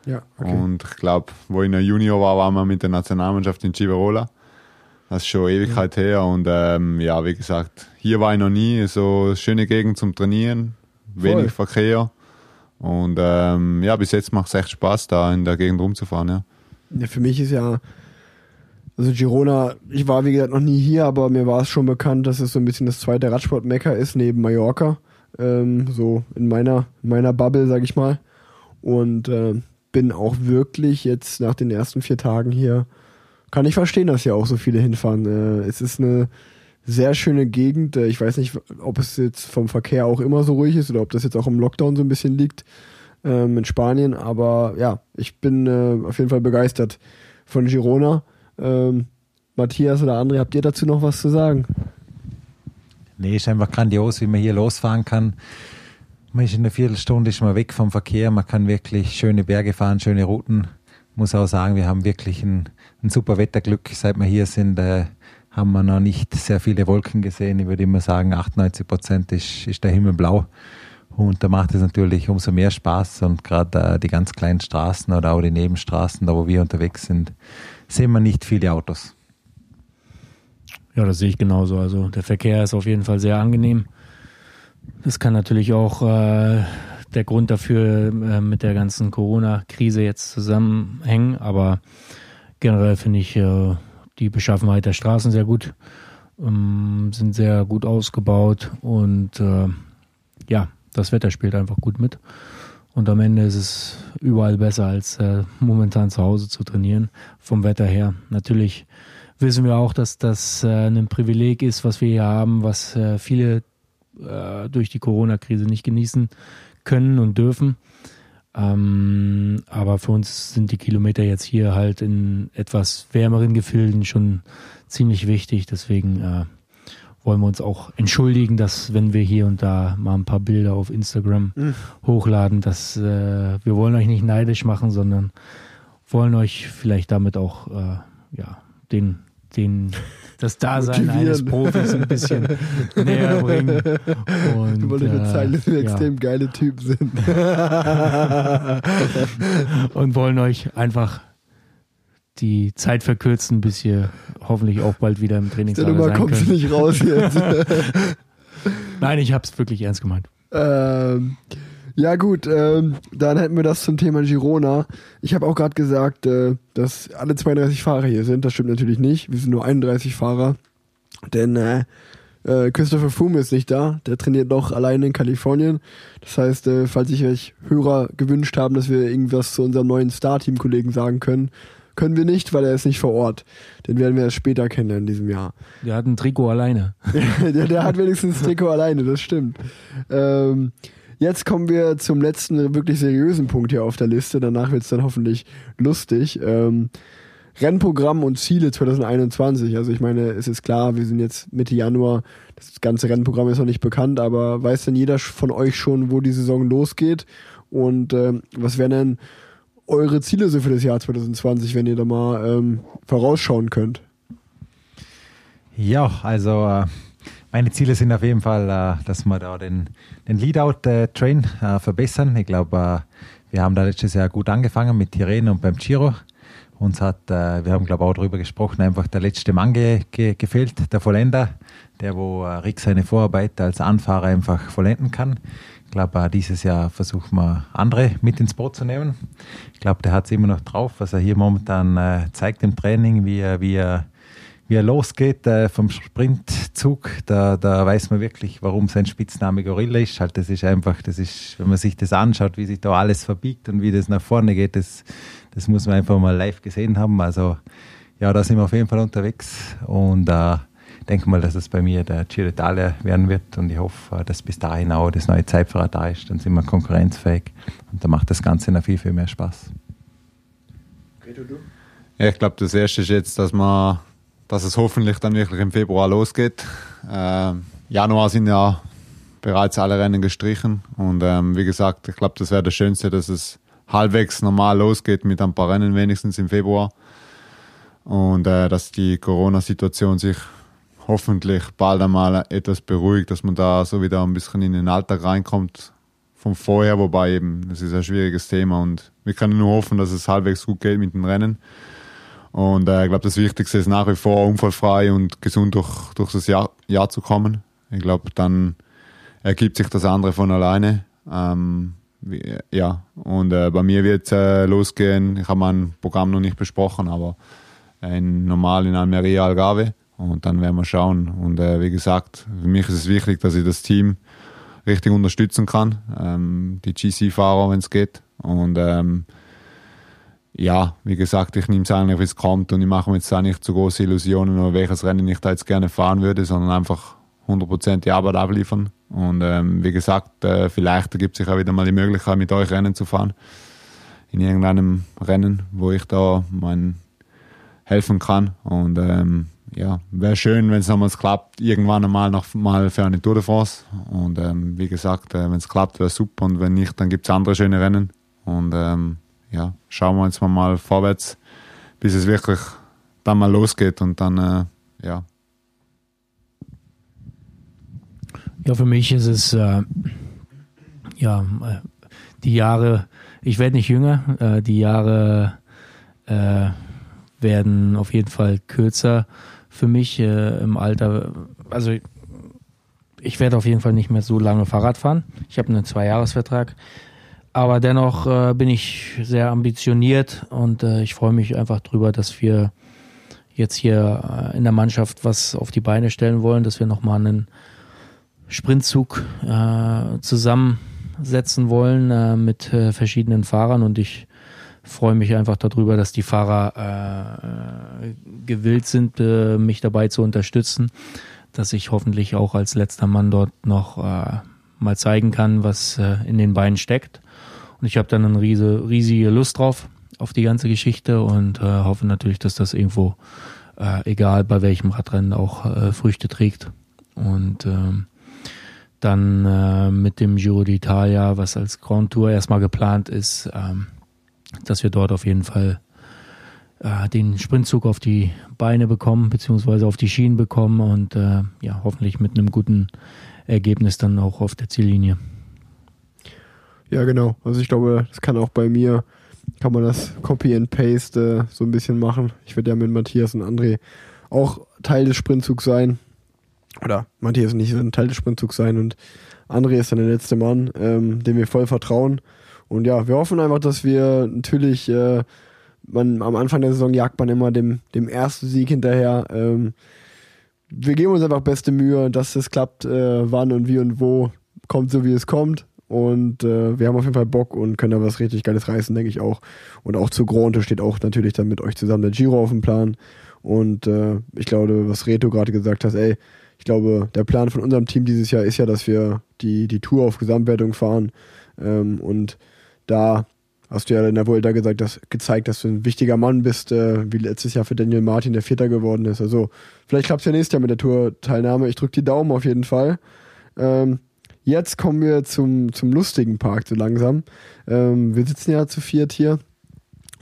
S2: Ja,
S5: Und ich glaube, wo ich noch Junior war, waren wir mit der Nationalmannschaft in Civerola. Das ist schon Ewigkeit her. Und ähm, ja, wie gesagt, hier war ich noch nie. So eine schöne Gegend zum Trainieren, wenig Verkehr. Und ähm, ja, bis jetzt macht es echt Spaß, da in der Gegend rumzufahren. Ja.
S2: Ja, für mich ist ja, also Girona, ich war wie gesagt noch nie hier, aber mir war es schon bekannt, dass es so ein bisschen das zweite Radsport-Mecker ist neben Mallorca. Ähm, so in meiner, in meiner Bubble, sag ich mal. Und äh, bin auch wirklich jetzt nach den ersten vier Tagen hier, kann ich verstehen, dass hier auch so viele hinfahren. Äh, es ist eine sehr schöne Gegend. Äh, Ich weiß nicht, ob es jetzt vom Verkehr auch immer so ruhig ist oder ob das jetzt auch im Lockdown so ein bisschen liegt ähm, in Spanien. Aber ja, ich bin äh, auf jeden Fall begeistert von Girona. Ähm, Matthias oder André, habt ihr dazu noch was zu sagen?
S3: Nee, ist einfach grandios, wie man hier losfahren kann. Man ist in einer Viertelstunde ist man weg vom Verkehr, man kann wirklich schöne Berge fahren, schöne Routen. Muss auch sagen, wir haben wirklich ein, ein super Wetterglück. Seit wir hier sind, äh, haben wir noch nicht sehr viele Wolken gesehen. Ich würde immer sagen, 98 Prozent ist, ist der Himmel blau. Und da macht es natürlich umso mehr Spaß. Und gerade äh, die ganz kleinen Straßen oder auch die Nebenstraßen, da wo wir unterwegs sind, sehen wir nicht viele Autos.
S4: Ja, das sehe ich genauso. Also der Verkehr ist auf jeden Fall sehr angenehm. Das kann natürlich auch äh, der Grund dafür äh, mit der ganzen Corona-Krise jetzt zusammenhängen, aber generell finde ich äh, die Beschaffenheit der Straßen sehr gut, ähm, sind sehr gut ausgebaut und äh, ja, das Wetter spielt einfach gut mit. Und am Ende ist es überall besser, als äh, momentan zu Hause zu trainieren, vom Wetter her. Natürlich wissen wir auch, dass das äh, ein Privileg ist, was wir hier haben, was äh, viele äh, durch die Corona-Krise nicht genießen können und dürfen. Ähm, aber für uns sind die Kilometer jetzt hier halt in etwas wärmeren Gefilden schon ziemlich wichtig. Deswegen äh, wollen wir uns auch entschuldigen, dass wenn wir hier und da mal ein paar Bilder auf Instagram
S2: Mhm.
S4: hochladen, dass äh, wir wollen euch nicht neidisch machen, sondern wollen euch vielleicht damit auch äh, ja den den das Dasein
S2: Motivieren.
S4: eines Profis ein bisschen näher bringen. Und,
S2: Du wolltest mir
S4: äh,
S2: zeigen, dass wir
S4: ja.
S2: extrem geile Typen sind.
S4: und wollen euch einfach die Zeit verkürzen, bis ihr hoffentlich auch bald wieder im
S2: Der
S4: Trainingslager
S2: Nummer kommst du nicht raus jetzt.
S4: Nein, ich habe es wirklich ernst gemeint.
S2: ähm, ja gut, ähm, dann hätten wir das zum Thema Girona. Ich habe auch gerade gesagt, äh, dass alle 32 Fahrer hier sind. Das stimmt natürlich nicht. Wir sind nur 31 Fahrer. Denn äh, äh, Christopher Froome ist nicht da. Der trainiert noch alleine in Kalifornien. Das heißt, äh, falls sich euch Hörer gewünscht haben, dass wir irgendwas zu unserem neuen Star-Team-Kollegen sagen können, können wir nicht, weil er ist nicht vor Ort. Den werden wir erst später kennenlernen in diesem Jahr.
S4: Der hat ein Trikot alleine.
S2: der, der hat wenigstens das Trikot alleine, das stimmt. Ähm, Jetzt kommen wir zum letzten wirklich seriösen Punkt hier auf der Liste. Danach wird es dann hoffentlich lustig. Ähm, Rennprogramm und Ziele 2021. Also ich meine, es ist klar, wir sind jetzt Mitte Januar, das ganze Rennprogramm ist noch nicht bekannt, aber weiß denn jeder von euch schon, wo die Saison losgeht? Und ähm, was wären denn eure Ziele so für das Jahr 2020, wenn ihr da mal ähm, vorausschauen könnt?
S3: Ja, also äh, meine Ziele sind auf jeden Fall, äh, dass wir da den, den Leadout-Train äh, verbessern. Ich glaube, äh, wir haben da letztes Jahr gut angefangen mit Tirreno und beim Giro. Uns hat, äh, wir haben glaube auch darüber gesprochen, einfach der letzte Mann ge ge gefehlt, der Vollender, der wo äh, Rick seine Vorarbeit als Anfahrer einfach vollenden kann. Ich glaube, äh, dieses Jahr versuchen wir andere mit ins Boot zu nehmen. Ich glaube, der hat es immer noch drauf, was er hier momentan äh, zeigt im Training, wie er, wie er, wie er losgeht äh, vom Sprintzug. Da, da weiß man wirklich, warum sein Spitzname Gorilla ist. Halt, das ist einfach, das ist, wenn man sich das anschaut, wie sich da alles verbiegt und wie das nach vorne geht, das das muss man einfach mal live gesehen haben. Also ja, da sind wir auf jeden Fall unterwegs und äh, denke mal, dass es bei mir der Giro d'Italia werden wird und ich hoffe, dass bis dahin auch das neue Zeitfahrrad da ist. Dann sind wir konkurrenzfähig und da macht das Ganze noch viel, viel mehr Spaß.
S5: Ja, ich glaube, das Erste ist jetzt, dass man, dass es hoffentlich dann wirklich im Februar losgeht. Äh, Januar sind ja bereits alle Rennen gestrichen und ähm, wie gesagt, ich glaube, das wäre das Schönste, dass es halbwegs normal losgeht mit ein paar Rennen wenigstens im Februar. Und äh, dass die Corona-Situation sich hoffentlich bald einmal etwas beruhigt, dass man da so wieder ein bisschen in den Alltag reinkommt vom vorher, wobei eben, das ist ein schwieriges Thema und wir können nur hoffen, dass es halbwegs gut geht mit den Rennen. Und äh, ich glaube, das Wichtigste ist nach wie vor unfallfrei und gesund durch, durch das Jahr, Jahr zu kommen. Ich glaube, dann ergibt sich das andere von alleine. Ähm, ja, und äh, bei mir wird es äh, losgehen. Ich habe mein Programm noch nicht besprochen, aber ein normal in Almeria Algarve und dann werden wir schauen. Und äh, wie gesagt, für mich ist es wichtig, dass ich das Team richtig unterstützen kann, ähm, die GC-Fahrer, wenn es geht. Und ähm, ja, wie gesagt, ich nehme es eigentlich, wie es kommt und ich mache mir jetzt auch nicht zu große Illusionen, oder welches Rennen ich da jetzt gerne fahren würde, sondern einfach 100% die Arbeit abliefern. Und ähm, wie gesagt, äh, vielleicht ergibt sich auch wieder mal die Möglichkeit, mit euch Rennen zu fahren. In irgendeinem Rennen, wo ich da mein helfen kann. Und ähm, ja, wäre schön, wenn es nochmals klappt, irgendwann einmal noch mal für eine Tour de France. Und ähm, wie gesagt, äh, wenn es klappt, wäre super. Und wenn nicht, dann gibt es andere schöne Rennen. Und ähm, ja, schauen wir uns mal vorwärts, bis es wirklich dann mal losgeht und dann, äh, ja,
S4: Ja, für mich ist es äh, ja äh, die Jahre, ich werde nicht jünger, äh, die Jahre äh, werden auf jeden Fall kürzer für mich äh, im Alter. Also ich werde auf jeden Fall nicht mehr so lange Fahrrad fahren. Ich habe einen Zweijahresvertrag. Aber dennoch äh, bin ich sehr ambitioniert und äh, ich freue mich einfach drüber, dass wir jetzt hier äh, in der Mannschaft was auf die Beine stellen wollen, dass wir nochmal einen Sprintzug äh, zusammensetzen wollen äh, mit äh, verschiedenen Fahrern und ich freue mich einfach darüber, dass die Fahrer äh, gewillt sind, äh, mich dabei zu unterstützen, dass ich hoffentlich auch als letzter Mann dort noch mal zeigen kann, was in den Beinen steckt. Und ich habe dann eine riese, riesige Lust drauf, auf die ganze Geschichte und äh, hoffe natürlich, dass das irgendwo, äh, egal bei welchem Radrennen, auch äh, Früchte trägt. Und ähm, dann äh, mit dem Giro d'Italia, was als Grand Tour erstmal geplant ist, ähm, dass wir dort auf jeden Fall äh, den Sprintzug auf die Beine bekommen, beziehungsweise auf die Schienen bekommen und äh, ja, hoffentlich mit einem guten Ergebnis dann auch auf der Ziellinie.
S2: Ja, genau. Also ich glaube, das kann auch bei mir, kann man das Copy and Paste äh, so ein bisschen machen. Ich werde ja mit Matthias und André auch Teil des Sprintzugs sein oder Matthias nicht so ein Teil des Sprintzugs sein und André ist dann der letzte Mann, ähm, dem wir voll vertrauen. Und ja, wir hoffen einfach, dass wir natürlich, äh, man, am Anfang der Saison jagt man immer dem, dem ersten Sieg hinterher. Ähm, wir geben uns einfach beste Mühe, dass es klappt, äh, wann und wie und wo, kommt so wie es kommt. Und äh, wir haben auf jeden Fall Bock und können da was richtig Geiles reißen, denke ich auch. Und auch zu Gronte steht auch natürlich dann mit euch zusammen der Giro auf dem Plan. Und äh, ich glaube, was Reto gerade gesagt hat, ey, ich glaube, der Plan von unserem Team dieses Jahr ist ja, dass wir die, die Tour auf Gesamtwertung fahren. Ähm, und da hast du ja in der Vuelta gesagt, dass, gezeigt, dass du ein wichtiger Mann bist, äh, wie letztes Jahr für Daniel Martin, der Vierter geworden ist. Also vielleicht klappt es ja nächstes Jahr mit der Tour-Teilnahme. Ich drücke die Daumen auf jeden Fall. Ähm, jetzt kommen wir zum, zum lustigen Park so langsam. Ähm, wir sitzen ja zu viert hier.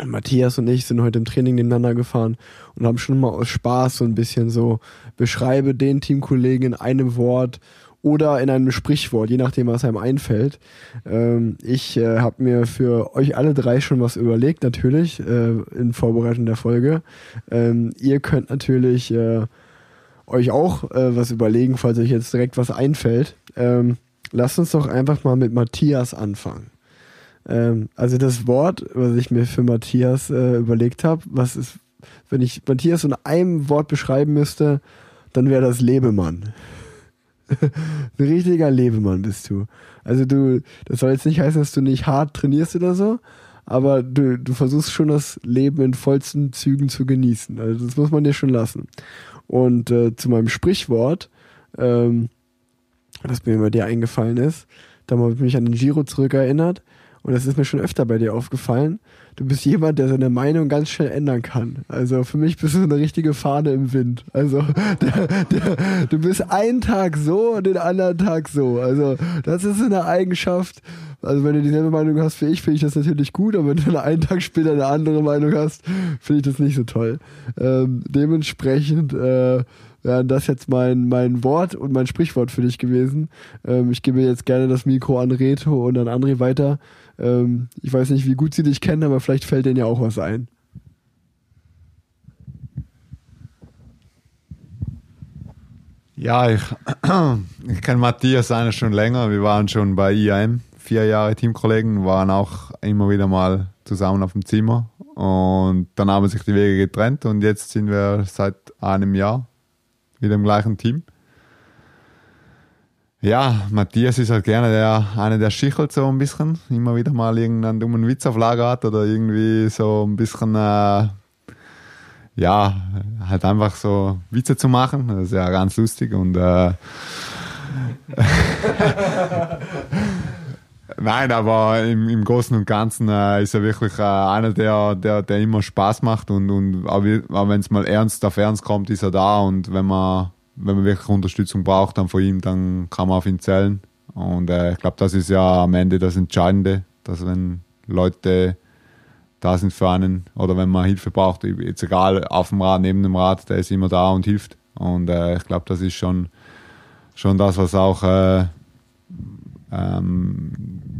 S2: Matthias und ich sind heute im Training nebeneinander gefahren und haben schon mal aus Spaß so ein bisschen so, beschreibe den Teamkollegen in einem Wort oder in einem Sprichwort, je nachdem, was einem einfällt. Ähm, ich äh, habe mir für euch alle drei schon was überlegt, natürlich, äh, in Vorbereitung der Folge. Ähm, ihr könnt natürlich äh, euch auch äh, was überlegen, falls euch jetzt direkt was einfällt. Ähm, lasst uns doch einfach mal mit Matthias anfangen. Ähm, also das Wort, was ich mir für Matthias äh, überlegt habe, was ist, wenn ich Matthias in einem Wort beschreiben müsste, dann wäre das Lebemann. Ein richtiger Lebemann bist du. Also du, das soll jetzt nicht heißen, dass du nicht hart trainierst oder so, aber du, du versuchst schon das Leben in vollsten Zügen zu genießen. Also das muss man dir schon lassen. Und äh, zu meinem Sprichwort, ähm, das mir bei dir eingefallen ist, da habe ich mich an den Giro zurückerinnert und das ist mir schon öfter bei dir aufgefallen. Du bist jemand, der seine Meinung ganz schnell ändern kann. Also für mich bist du eine richtige Fahne im Wind. Also der, der, du bist einen Tag so und den anderen Tag so. Also das ist eine Eigenschaft. Also wenn du dieselbe Meinung hast wie ich, finde ich das natürlich gut, aber wenn du einen Tag später eine andere Meinung hast, finde ich das nicht so toll. Ähm, dementsprechend äh, wäre das jetzt mein, mein Wort und mein Sprichwort für dich gewesen. Ähm, ich gebe jetzt gerne das Mikro an Reto und an André weiter. Ähm, ich weiß nicht, wie gut sie dich kennen, aber vielleicht fällt denen ja auch was ein.
S5: Ja, ich, ich kenne Matthias eigentlich schon länger. Wir waren schon bei IAM, vier Jahre Teamkollegen, waren auch immer wieder mal zusammen auf dem Zimmer. Und dann haben sich die Wege getrennt und jetzt sind wir seit einem Jahr wieder im gleichen Team. Ja, Matthias ist halt gerne der, einer, der schichelt so ein bisschen, immer wieder mal irgendeinen dummen Witz auf Lager hat oder irgendwie so ein bisschen, äh, ja, halt einfach so Witze zu machen. Das ist ja ganz lustig und äh, Nein, aber im, im Großen und Ganzen äh, ist er wirklich äh, einer, der, der, der immer Spaß macht und, und aber, aber wenn es mal ernst auf ernst kommt, ist er da und wenn man, wenn man wirklich Unterstützung braucht, dann von ihm, dann kann man auf ihn zählen. Und äh, ich glaube, das ist ja am Ende das Entscheidende, dass wenn Leute da sind für einen oder wenn man Hilfe braucht, jetzt egal auf dem Rad, neben dem Rad, der ist immer da und hilft. Und äh, ich glaube, das ist schon, schon das, was auch äh, ähm,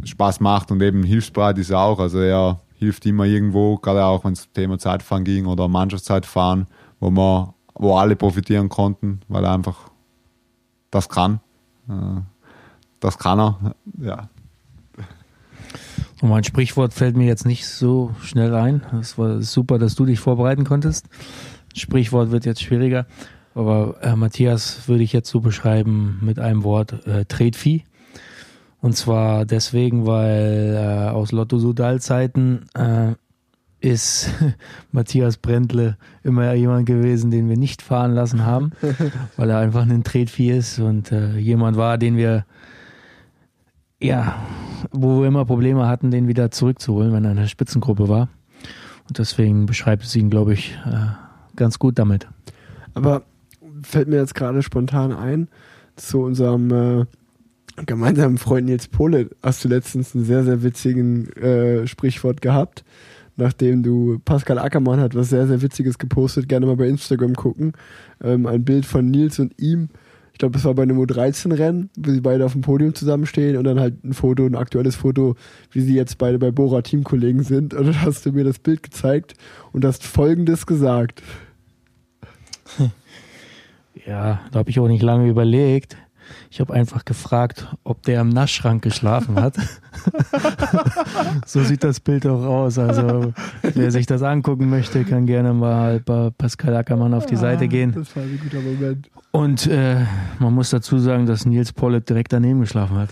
S5: Spaß macht und eben hilfsbereit ist er auch. Also er hilft immer irgendwo, gerade auch wenn es Thema Zeitfahren ging oder Mannschaftszeitfahren, wo man, wo alle profitieren konnten, weil er einfach das kann. Äh, das kann er, ja.
S4: Und mein Sprichwort fällt mir jetzt nicht so schnell ein. Es war super, dass du dich vorbereiten konntest. Sprichwort wird jetzt schwieriger. Aber äh, Matthias würde ich jetzt so beschreiben mit einem Wort, äh, Tretvieh. Und zwar deswegen, weil äh, aus Lotto Sudal-Zeiten äh, ist Matthias Brentle immer jemand gewesen, den wir nicht fahren lassen haben, weil er einfach ein Tretvieh ist und äh, jemand war, den wir ja, wo wir immer Probleme hatten, den wieder zurückzuholen, wenn er in der Spitzengruppe war. Und deswegen beschreibt es ihn, glaube ich, äh, ganz gut damit.
S2: Aber fällt mir jetzt gerade spontan ein, zu unserem äh, gemeinsamen Freund Nils Pole hast du letztens einen sehr, sehr witzigen äh, Sprichwort gehabt. Nachdem du, Pascal Ackermann hat was sehr, sehr Witziges gepostet, gerne mal bei Instagram gucken. Ähm, ein Bild von Nils und ihm. Ich glaube, das war bei einem U13-Rennen, wo sie beide auf dem Podium zusammenstehen und dann halt ein Foto, ein aktuelles Foto, wie sie jetzt beide bei Bora Teamkollegen sind. Und dann hast du mir das Bild gezeigt und hast folgendes gesagt.
S4: Ja, da habe ich auch nicht lange überlegt. Ich habe einfach gefragt, ob der im Naschschrank geschlafen hat. so sieht das Bild auch aus. Also wer sich das angucken möchte, kann gerne mal bei Pascal Ackermann auf die Seite gehen.
S2: Das war ein guter Moment.
S4: Und äh, man muss dazu sagen, dass Nils Pollitt direkt daneben geschlafen hat.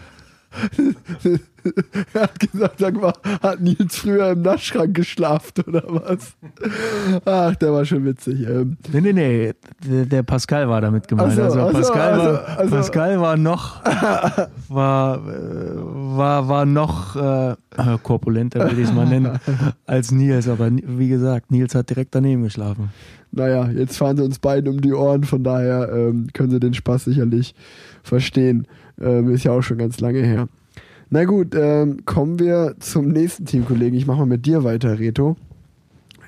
S2: er hat gesagt, sag mal, hat Nils früher im Naschschrank geschlafen oder was? Ach, der war schon witzig. Ähm,
S4: Nee, nee, nee, der, der Pascal war damit gemeint.
S2: So,
S4: also,
S2: ach so,
S4: Pascal,
S2: also-
S4: war,
S2: also-
S4: Pascal war noch war, äh, war, war noch äh, korpulenter, würde ich es mal nennen, als Nils. Aber wie gesagt, Nils hat direkt daneben geschlafen.
S2: naja, jetzt fahren sie uns beiden um die Ohren, von daher ähm, können sie den Spaß sicherlich verstehen. Ähm, ist ja auch schon ganz lange her. Na gut, ähm, kommen wir zum nächsten Teamkollegen. Ich mache mal mit dir weiter, Reto.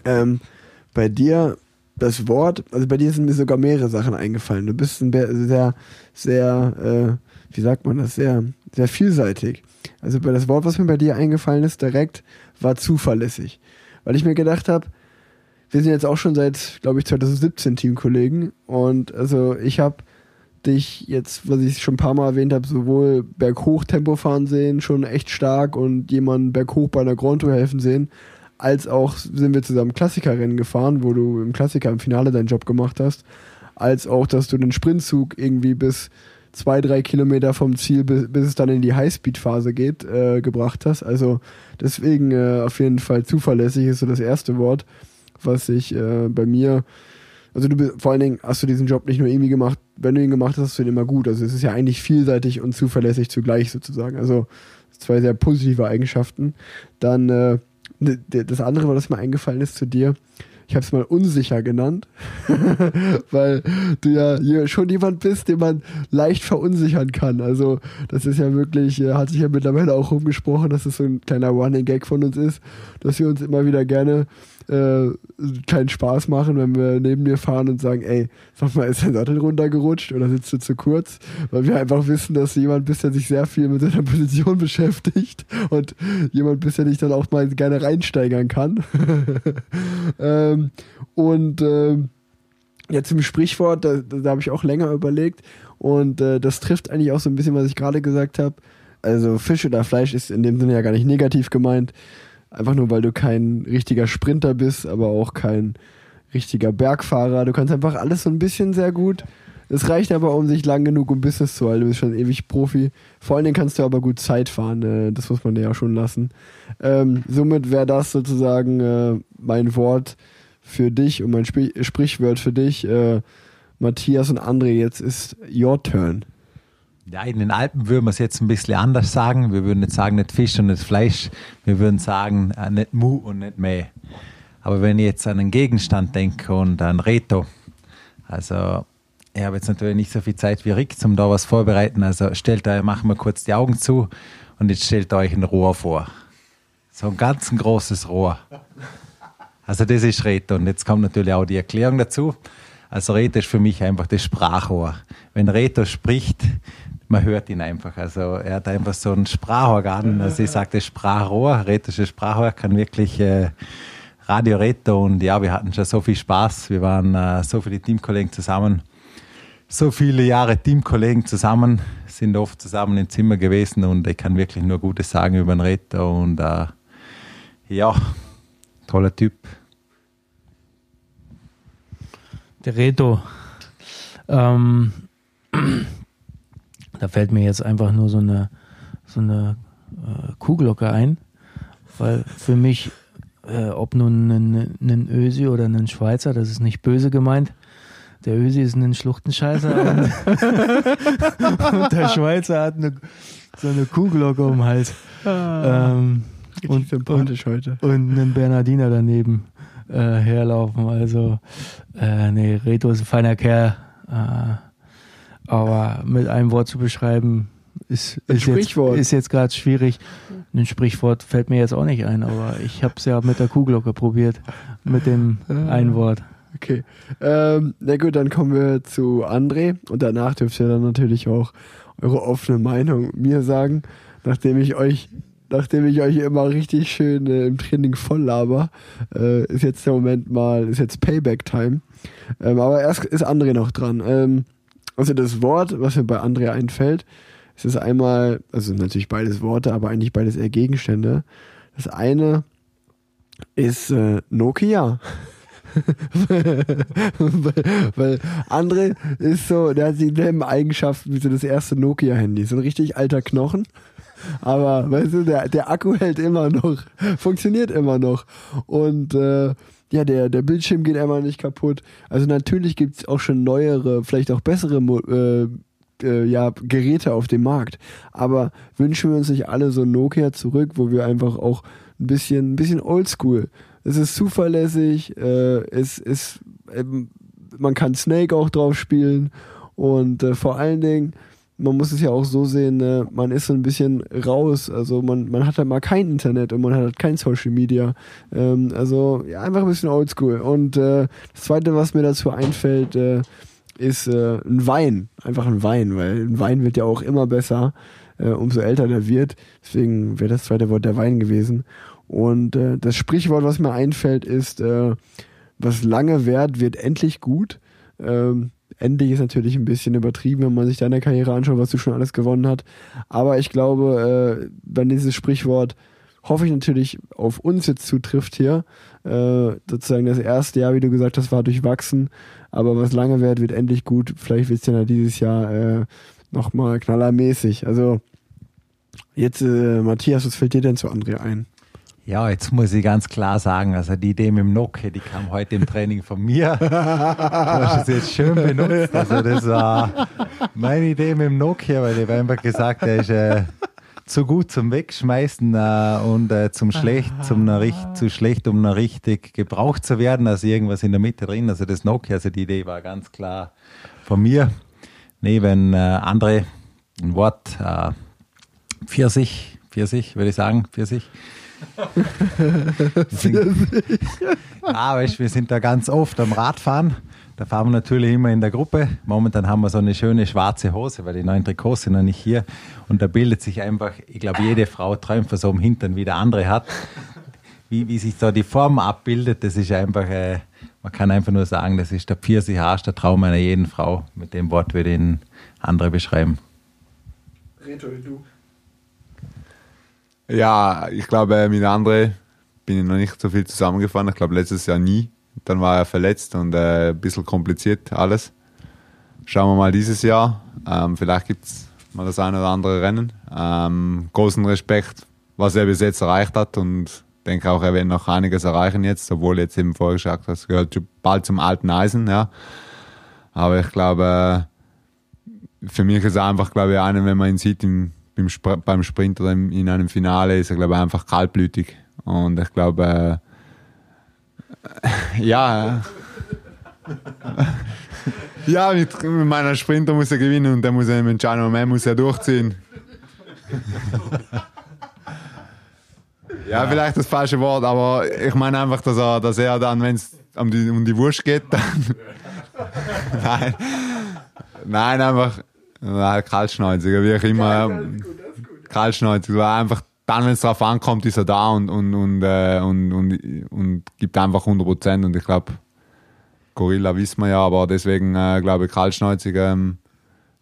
S2: Ähm, bei dir das Wort, also bei dir sind mir sogar mehrere Sachen eingefallen. Du bist ein sehr, sehr, äh, wie sagt man das, sehr, sehr vielseitig. Also bei das Wort, was mir bei dir eingefallen ist, direkt, war zuverlässig. Weil ich mir gedacht habe, wir sind jetzt auch schon seit, glaube ich, 2017 Teamkollegen und also ich habe dich jetzt, was ich schon ein paar Mal erwähnt habe, sowohl berghoch Tempo fahren sehen, schon echt stark und jemanden berghoch bei einer Grand Tour helfen sehen, als auch sind wir zusammen Klassikerrennen gefahren, wo du im Klassiker im Finale deinen Job gemacht hast, als auch, dass du den Sprintzug irgendwie bis zwei, drei Kilometer vom Ziel, bis, bis es dann in die Highspeed-Phase geht, äh, gebracht hast. Also deswegen äh, auf jeden Fall zuverlässig ist so das erste Wort, was ich äh, bei mir also du bist, vor allen Dingen hast du diesen Job nicht nur irgendwie gemacht, wenn du ihn gemacht hast, hast du ihn immer gut. Also es ist ja eigentlich vielseitig und zuverlässig zugleich sozusagen. Also zwei sehr positive Eigenschaften. Dann äh, das andere, was mir eingefallen ist zu dir, ich habe es mal unsicher genannt, weil du ja schon jemand bist, den man leicht verunsichern kann. Also das ist ja wirklich, äh, hat sich ja mittlerweile auch rumgesprochen, dass es so ein kleiner Running Gag von uns ist, dass wir uns immer wieder gerne äh, keinen Spaß machen, wenn wir neben dir fahren und sagen, ey, sag mal, ist dein Sattel runtergerutscht oder sitzt du zu kurz? Weil wir einfach wissen, dass jemand bist, der sich sehr viel mit seiner Position beschäftigt und jemand bist, der dich dann auch mal gerne reinsteigern kann. ähm, und ähm, ja, zum Sprichwort, da, da, da habe ich auch länger überlegt und äh, das trifft eigentlich auch so ein bisschen, was ich gerade gesagt habe. Also Fisch oder Fleisch ist in dem Sinne ja gar nicht negativ gemeint. Einfach nur, weil du kein richtiger Sprinter bist, aber auch kein richtiger Bergfahrer. Du kannst einfach alles so ein bisschen sehr gut. Es reicht aber, um sich lang genug um Business zu halten. Du bist schon ewig Profi. Vor allen Dingen kannst du aber gut Zeit fahren. Äh, das muss man dir ja schon lassen. Ähm, somit wäre das sozusagen äh, mein Wort für dich und mein Spri Sprichwort für dich. Äh, Matthias und André, jetzt ist your turn.
S3: Ja, in den Alpen würden wir es jetzt ein bisschen anders sagen. Wir würden nicht sagen, nicht Fisch und nicht Fleisch. Wir würden sagen, äh, nicht Mu und nicht Mäh. Aber wenn ich jetzt an einen Gegenstand denke und an Reto, also ich habe jetzt natürlich nicht so viel Zeit wie Rick, zum da was vorbereiten. Also stellt euch, machen wir kurz die Augen zu und jetzt stellt euch ein Rohr vor. So ein ganz großes Rohr. Also das ist Reto. Und jetzt kommt natürlich auch die Erklärung dazu. Also Reto ist für mich einfach das Sprachrohr. Wenn Reto spricht, man hört ihn einfach. Also er hat einfach so ein Sprachorgan. Also ich das Sprachrohr, rhetisches Sprachrohr kann wirklich äh, Radio Reto und ja, wir hatten schon so viel Spaß. Wir waren äh, so viele Teamkollegen zusammen, so viele Jahre Teamkollegen zusammen, sind oft zusammen im Zimmer gewesen und ich kann wirklich nur Gutes sagen über den Reto und äh, ja, toller Typ.
S4: Der Reto. Ähm, da fällt mir jetzt einfach nur so eine, so eine äh, Kuhglocke ein, weil für mich, äh, ob nun ein, ein Ösi oder ein Schweizer, das ist nicht böse gemeint. Der Ösi ist ein Schluchtenscheißer und, und der Schweizer hat eine, so eine Kuhglocke um den Hals. Ähm,
S2: Richtig
S4: und, und,
S2: sympathisch heute.
S4: und einen Bernardiner daneben äh, herlaufen. Also, äh, nee, Reto ist ein feiner Kerl. Äh, aber mit einem Wort zu beschreiben, ist, ist jetzt, ist jetzt gerade schwierig. Ein Sprichwort fällt mir jetzt auch nicht ein, aber ich habe es ja mit der Kuhglocke probiert. Mit dem
S2: Ah.
S4: ein Wort.
S2: Okay. Ähm, na gut, dann kommen wir zu André und danach dürft ihr dann natürlich auch eure offene Meinung mir sagen, nachdem ich euch, nachdem ich euch immer richtig schön äh, im Training voll laber, äh, ist jetzt der Moment mal, ist jetzt Payback-Time. Ähm, aber erst ist André noch dran. Ähm, also das Wort, was mir bei André einfällt, es ist einmal, also natürlich beides Worte, aber eigentlich beides eher Gegenstände. Das eine ist äh, Nokia. weil, weil André ist so, der hat dieselben Eigenschaften wie so das erste Nokia-Handy. So ein richtig alter Knochen. Aber weißt du, der, der Akku hält immer noch, funktioniert immer noch. Und äh, ja, der, der Bildschirm geht immer nicht kaputt. Also natürlich gibt's auch schon neuere, vielleicht auch bessere äh, äh, ja, Geräte auf dem Markt. Aber wünschen wir uns nicht alle so Nokia zurück, wo wir einfach auch ein bisschen, ein bisschen oldschool. Es ist zuverlässig, äh, es ist, ähm, man kann Snake auch drauf spielen und äh, vor allen Dingen, man muss es ja auch so sehen, äh, man ist so ein bisschen raus, also man, man hat halt mal kein Internet und man hat halt kein Social Media. Ähm, also ja, einfach ein bisschen oldschool. Und äh, das zweite, was mir dazu einfällt, äh, ist äh, ein Wein. Einfach ein Wein, weil ein Wein wird ja auch immer besser, äh, umso älter der wird. Deswegen wäre das zweite Wort der Wein gewesen. Und äh, das Sprichwort, was mir einfällt, ist, äh, was lange währt, wird endlich gut. Ähm, endlich ist natürlich ein bisschen übertrieben, wenn man sich deine Karriere anschaut, was du schon alles gewonnen hast. Aber ich glaube, äh, wenn dieses Sprichwort hoffe ich natürlich auf uns jetzt zutrifft hier. Äh, sozusagen das erste Jahr, wie du gesagt hast, war durchwachsen. Aber was lange währt, wird endlich gut. Vielleicht wird es ja dieses Jahr äh, nochmal knallermäßig. Also jetzt, äh, Matthias, was fällt dir denn zu André ein?
S3: Ja, jetzt muss ich ganz klar sagen, also die Idee mit dem Nokia, die kam heute im Training von mir. Du hast es jetzt schön benutzt. Also das war meine Idee mit dem Nokia, weil ich habe einfach gesagt, der ist äh, zu gut zum Wegschmeißen äh, und äh, zum schlecht, zum richt- zu schlecht, um noch richtig gebraucht zu werden. Also irgendwas in der Mitte drin. Also das Nokia, also die Idee war ganz klar von mir. Nee, wenn äh, andere ein Wort äh, Pfirsich, Pfirsich, würde ich sagen, Pfirsich. Ja, weißt, wir sind da ganz oft am Radfahren. Da fahren wir natürlich immer in der Gruppe. Momentan haben wir so eine schöne schwarze Hose, weil die neuen Trikots sind noch nicht hier. Und da bildet sich einfach, ich glaube, jede Frau träumt von so einem Hintern, wie der andere hat. Wie, wie sich da die Form abbildet, das ist einfach, äh, man kann einfach nur sagen, das ist der Pfirsich-Arsch, der Traum einer jeden Frau. Mit dem Wort würde ich ihn andere beschreiben.
S2: Reto, du.
S5: Ja, ich glaube, mit André bin ich noch nicht so viel zusammengefahren. Ich glaube, letztes Jahr nie. Dann war er verletzt und äh, ein bisschen kompliziert alles. Schauen wir mal dieses Jahr. Ähm, vielleicht gibt es mal das eine oder andere Rennen. Ähm, großen Respekt, was er bis jetzt erreicht hat und denke auch, er wird noch einiges erreichen jetzt, obwohl jetzt eben vorher gesagt hast, gehört bald zum alten Eisen, ja. Aber ich glaube, für mich ist er einfach, glaube ich, einer, wenn man ihn sieht im, im Spr beim Sprint oder im, in einem Finale, ist er, glaube ich, einfach kaltblütig. Und ich glaube, äh, ja. ja, mit, mit meiner Sprinter muss er gewinnen und der muss er mit Gianni Moment muss er durchziehen. ja, vielleicht das falsche Wort, aber ich meine einfach, dass er, dass er dann, wenn es um die, um die Wurst geht, dann. Nein. Nein, einfach kaltschnäuziger, wie auch immer. Kaltschnäuziger, weil einfach dann, wenn es drauf ankommt, ist er da und, und, und, äh, und, und, und gibt einfach 100 Prozent. Und ich glaube, Gorilla wissen wir ja, aber deswegen äh, glaube ich, kaltschnäuziger, ähm,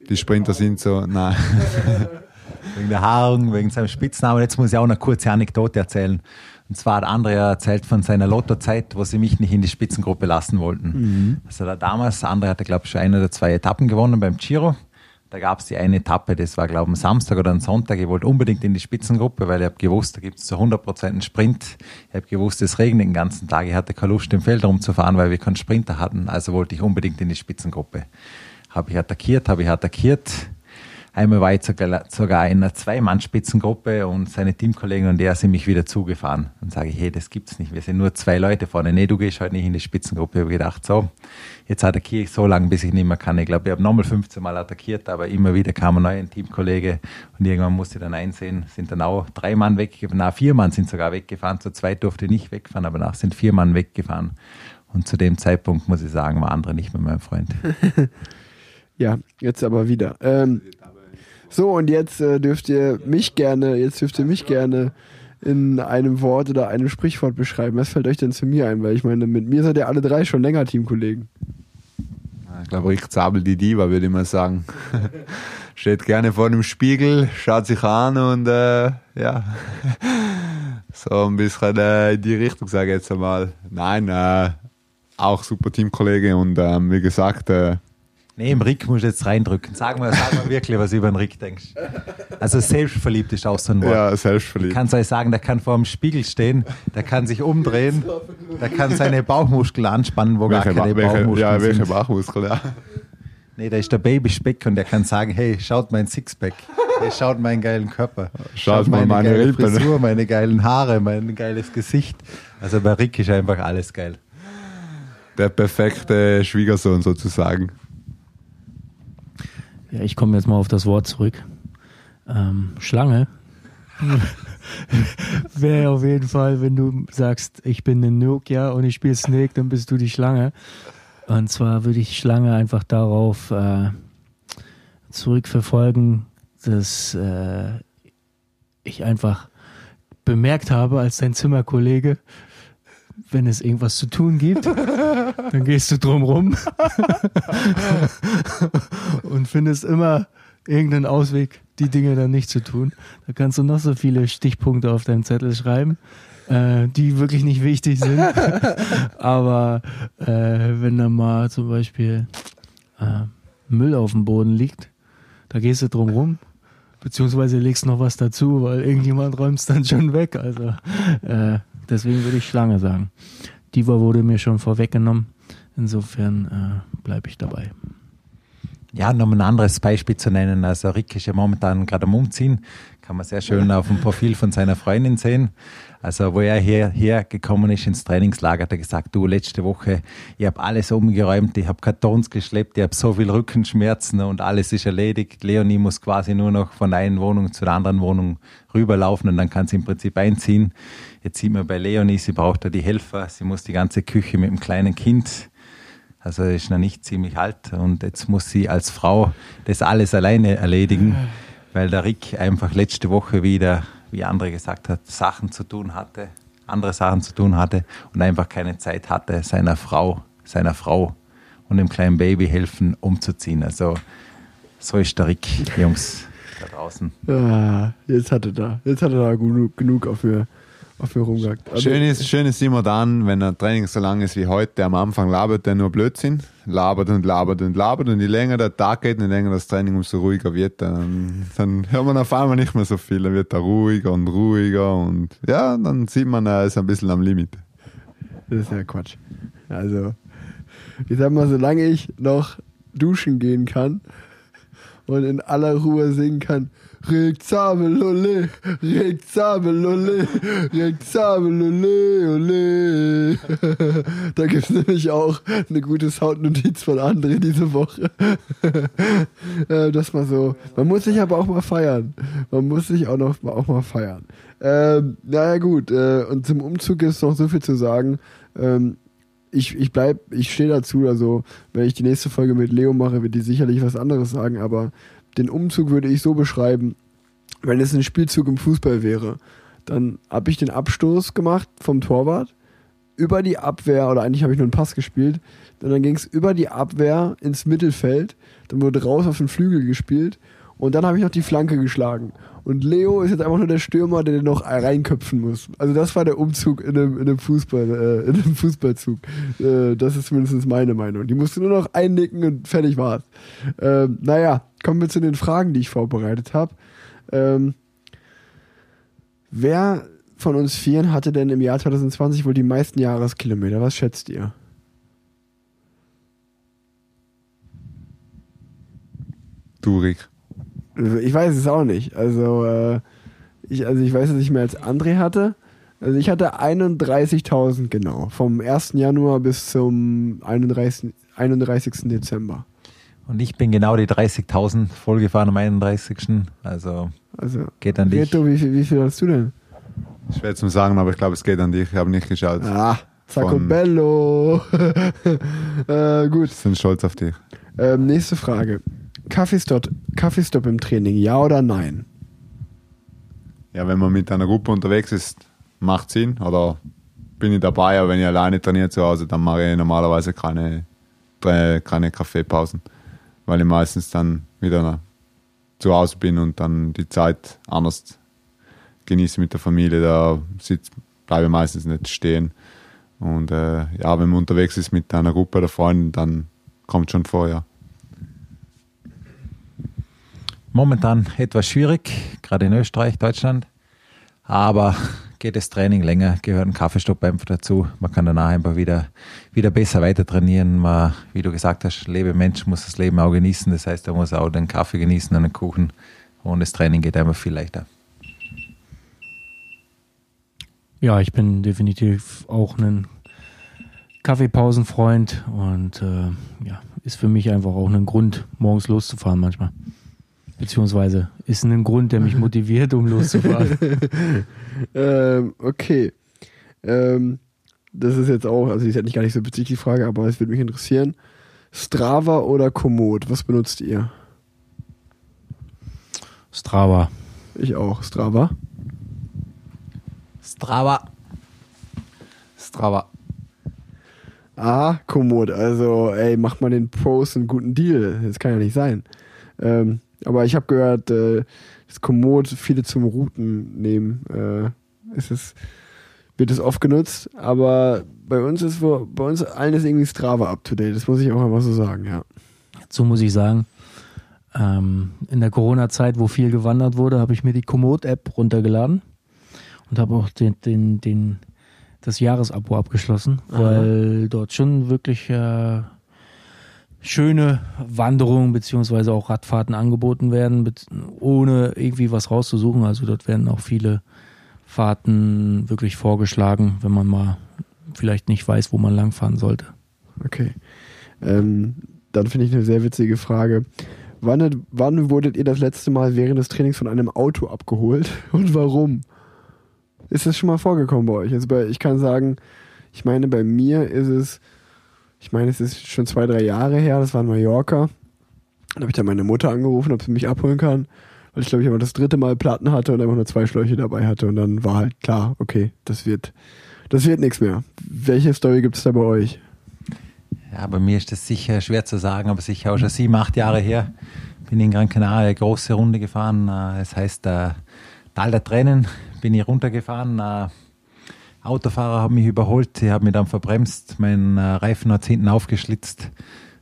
S5: die Sprinter sind so, nein.
S3: Wegen der Haarung, wegen seinem Spitznamen. Jetzt muss ich auch eine kurze Anekdote erzählen. Und zwar hat André erzählt von seiner Lottozeit, wo sie mich nicht in die Spitzengruppe lassen wollten. Also da damals, André hatte, glaube ich, schon eine oder zwei Etappen gewonnen beim Giro. Da gab es die eine Etappe, das war, glaube ich, am Samstag oder am Sonntag. Ich wollte unbedingt in die Spitzengruppe, weil ich habe gewusst, da gibt es zu 100% einen Sprint. Ich habe gewusst, es regnet den ganzen Tag. Ich hatte keine Lust, im Feld rumzufahren, weil wir keinen Sprinter hatten. Also wollte ich unbedingt in die Spitzengruppe. Habe ich attackiert, habe ich attackiert. Einmal war ich sogar, in einer Zwei-Mann-Spitzengruppe und seine Teamkollegen und der sind mich wieder zugefahren. Dann sage ich, hey, das gibt's nicht. Wir sind nur zwei Leute vorne. Nee, du gehst heute nicht in die Spitzengruppe. Ich habe gedacht, so, jetzt attackiere ich so lange, bis ich nicht mehr kann. Ich glaube, ich habe nochmal 15 Mal attackiert, aber immer wieder kam ein neuer Teamkollege und irgendwann musste ich dann einsehen, sind dann auch drei Mann weggefahren. Na, vier Mann sind sogar weggefahren. Zu zweit durfte ich nicht wegfahren, aber nach sind vier Mann weggefahren. Und zu dem Zeitpunkt, muss ich sagen, war andere nicht mehr mein Freund.
S2: Ja, jetzt aber wieder. Ähm, so, und jetzt äh, dürft ihr mich gerne, jetzt dürft ihr mich gerne in einem Wort oder einem Sprichwort beschreiben. Was fällt euch denn zu mir ein? Weil ich meine, mit mir seid ihr alle drei schon länger Teamkollegen.
S5: Ich glaube, Rick Zabel die Diva, würde ich mal sagen. Steht gerne vor dem Spiegel, schaut sich an und äh, ja, so ein bisschen äh, in die Richtung, sage ich jetzt einmal. Nein, äh, auch super Teamkollege und ähm, wie gesagt, äh,
S3: Nee, im Rick musst du jetzt reindrücken. Sag mal, sag mal wirklich, was du über den Rick denkst. Also selbstverliebt ist auch so ein Wort.
S5: ja,
S3: Ich
S5: selbstverliebt.
S3: kann es euch sagen, der kann vor dem Spiegel stehen, der kann sich umdrehen, der kann seine Bauchmuskeln anspannen, wo gar
S5: Welche,
S3: keine
S5: Ba- welche,
S3: Bauchmuskeln
S5: ja, welche
S3: sind.
S5: Bauchmuskel, ja.
S3: Nee, da ist der Babyspeck und der kann sagen, hey, schaut mein Sixpack, hey, schaut meinen geilen Körper,
S5: Schaut mal meine
S3: geile
S5: Rippen.
S3: Frisur, meine geilen Haare, mein geiles Gesicht. Also bei Rick ist einfach alles geil.
S5: Der perfekte Schwiegersohn sozusagen.
S4: Ja, ich komme jetzt mal auf das Wort zurück. Ähm, Schlange. Wäre auf jeden Fall, wenn du sagst, ich bin ein Nokia und ich spiele Snake, dann bist du die Schlange. Und zwar würde ich Schlange einfach darauf äh, zurückverfolgen, dass äh, ich einfach bemerkt habe als dein Zimmerkollege, wenn es irgendwas zu tun gibt, dann gehst du drum rum und findest immer irgendeinen Ausweg, die Dinge dann nicht zu tun. Da kannst du noch so viele Stichpunkte auf deinem Zettel schreiben, äh, die wirklich nicht wichtig sind. Aber äh, wenn da mal zum Beispiel äh, Müll auf dem Boden liegt, da gehst du drum rum. Beziehungsweise legst noch was dazu, weil irgendjemand räumt es dann schon weg. Also äh, deswegen würde ich Schlange sagen. Diva wurde mir schon vorweggenommen. Insofern äh, bleibe ich dabei.
S3: Ja, noch ein anderes Beispiel zu nennen. Also Rick ist ja momentan gerade am Umziehen. Kann man sehr schön auf dem Profil von seiner Freundin sehen. Also wo er hierher gekommen ist ins Trainingslager, hat er gesagt, du, letzte Woche, ich habe alles umgeräumt, ich habe Kartons geschleppt, ich habe so viel Rückenschmerzen und alles ist erledigt. Leonie muss quasi nur noch von einer Wohnung zur anderen Wohnung rüberlaufen und dann kann sie im Prinzip einziehen. Jetzt sieht man bei Leonie, sie braucht da die Helfer, sie muss die ganze Küche mit dem kleinen Kind also ist noch nicht ziemlich alt und jetzt muss sie als Frau das alles alleine erledigen, weil der Rick einfach letzte Woche wieder, wie andere gesagt hat, Sachen zu tun hatte, andere Sachen zu tun hatte und einfach keine Zeit hatte, seiner Frau, seiner Frau und dem kleinen Baby helfen, umzuziehen. Also so ist der Rick, Jungs, da draußen.
S2: Ah, jetzt hat er da, jetzt hat er da genug, genug auf auf mir rumgehackt. Also,
S5: Schön ist, schön ist immer dann, wenn ein Training so lang ist wie heute, am Anfang labert der nur Blödsinn, labert und labert und labert und je länger der Tag geht und je länger das Training, umso ruhiger wird er. Dann, dann hört man auf einmal nicht mehr so viel, dann wird er ruhiger und ruhiger und ja, dann sieht man, er ist ein bisschen am Limit.
S2: Das ist ja Quatsch. Also, ich sag mal, solange ich noch duschen gehen kann und in aller Ruhe singen kann, Rekzabelole, Rekzabelole, Rekzabelole, ole. Da gibt's nämlich auch eine gute Soundnotiz von André diese Woche. Äh, Das mal so. Man muss sich aber auch mal feiern. Man muss sich auch noch auch mal feiern. Ähm, naja gut, äh, und zum Umzug ist noch so viel zu sagen. Ähm, ich, ich bleib, ich stehe dazu, also wenn ich die nächste Folge mit Leo mache, wird die sicherlich was anderes sagen, aber den Umzug würde ich so beschreiben, wenn es ein Spielzug im Fußball wäre, dann habe ich den Abstoß gemacht vom Torwart über die Abwehr, oder eigentlich habe ich nur einen Pass gespielt, dann ging es über die Abwehr ins Mittelfeld, dann wurde raus auf den Flügel gespielt und dann habe ich noch die Flanke geschlagen. Und Leo ist jetzt einfach nur der Stürmer, der den noch reinköpfen muss. Also das war der Umzug in einem, in einem, Fußball, äh, in einem Fußballzug. Äh, das ist zumindest meine Meinung. Die musst du nur noch einnicken und fertig war's. Ähm, naja, kommen wir zu den Fragen, die ich vorbereitet habe. Ähm, wer von uns Vieren hatte denn im Jahr 2020 wohl die meisten Jahreskilometer? Was schätzt ihr?
S5: Du.
S2: Also Ich weiß es auch nicht. Also, äh, ich, also ich weiß, dass ich mehr als André hatte. Also ich hatte 31.000 genau. Vom 1. Januar bis zum 31. 31. Dezember.
S3: Und ich bin genau die 30.000 vollgefahren am 31. Also
S2: Also,
S3: geht an dich.
S2: Reto, wie viel, wie viel hast du denn?
S5: Schwer zu sagen, aber ich glaube, es geht an dich. Ich habe nicht geschaut.
S2: Ah, Zacco
S5: Von-
S2: Bello. äh, gut.
S5: Ich bin stolz auf dich.
S2: Ähm, nächste Frage. Kaffeestopp, Kaffeestopp im Training, ja oder nein?
S5: Ja, wenn man mit einer Gruppe unterwegs ist, macht Sinn. Oder bin ich dabei, aber wenn ich alleine trainiere zu Hause, dann mache ich normalerweise keine, keine Kaffeepausen. Weil ich meistens dann wieder zu Hause bin und dann die Zeit anders genieße mit der Familie. Da sitz, bleibe ich meistens nicht stehen. Und äh, ja, wenn man unterwegs ist mit einer Gruppe der Freunden, dann kommt schon vor, ja.
S3: Momentan etwas schwierig, gerade in Österreich, Deutschland. Aber geht das Training länger, gehört ein Kaffeestopp einfach dazu. Man kann danach einfach wieder, wieder besser weiter trainieren. Man, wie du gesagt hast, Lebemensch muss das Leben auch genießen. Das heißt, er muss auch den Kaffee genießen und den Kuchen. Und das Training geht einfach viel leichter.
S4: Ja, ich bin definitiv auch ein Kaffeepausenfreund und äh, ja, ist für mich einfach auch ein Grund, morgens loszufahren manchmal. Beziehungsweise ist ein Grund, der mich motiviert, um loszufahren.
S2: ähm, okay. Ähm, das ist jetzt auch, also ist eigentlich gar nicht so witzig, die Frage, aber es würde mich interessieren. Strava oder Komoot, was benutzt ihr?
S4: Strava.
S2: Ich auch, Strava.
S3: Strava.
S5: Strava.
S2: Ah, Komoot, also ey, macht mal den Pros einen guten Deal. Das kann ja nicht sein. Ähm, aber ich habe gehört, äh, dass Komoot viele zum Routen nehmen. Äh, ist es, wird es oft genutzt, aber bei uns ist bei uns allen ist irgendwie Strava up to date. Das muss ich auch einfach so sagen, ja.
S4: So muss ich sagen. Ähm, in der Corona-Zeit, wo viel gewandert wurde, habe ich mir die Komoot-App runtergeladen und habe auch den, den, den, das Jahresabo abgeschlossen,
S2: Aha.
S4: weil dort schon wirklich äh, schöne Wanderungen beziehungsweise auch Radfahrten angeboten werden, bet- ohne irgendwie was rauszusuchen. Also dort werden auch viele Fahrten wirklich vorgeschlagen, wenn man mal vielleicht nicht weiß, wo man langfahren sollte.
S2: Okay. Ähm, dann finde ich eine sehr witzige Frage. Wann, wann wurdet ihr das letzte Mal während des Trainings von einem Auto abgeholt und warum? Ist das schon mal vorgekommen bei euch? Also bei, ich kann sagen, ich meine, bei mir ist es, ich meine, es ist schon zwei, drei Jahre her, das war in Mallorca. Da habe ich dann meine Mutter angerufen, ob sie mich abholen kann, weil ich glaube ich aber das dritte Mal Platten hatte und einfach nur zwei Schläuche dabei hatte und dann war halt klar, okay, das wird, das wird nichts mehr. Welche Story gibt es da bei euch?
S3: Ja, bei mir ist das sicher schwer zu sagen, aber sicher auch schon sieben, acht Jahre her. Bin in Gran Canaria eine große Runde gefahren. äh, Das heißt, äh, Tal der Tränen bin ich runtergefahren. Äh, Autofahrer haben mich überholt, sie haben mich dann verbremst, mein äh, Reifen hat hinten aufgeschlitzt.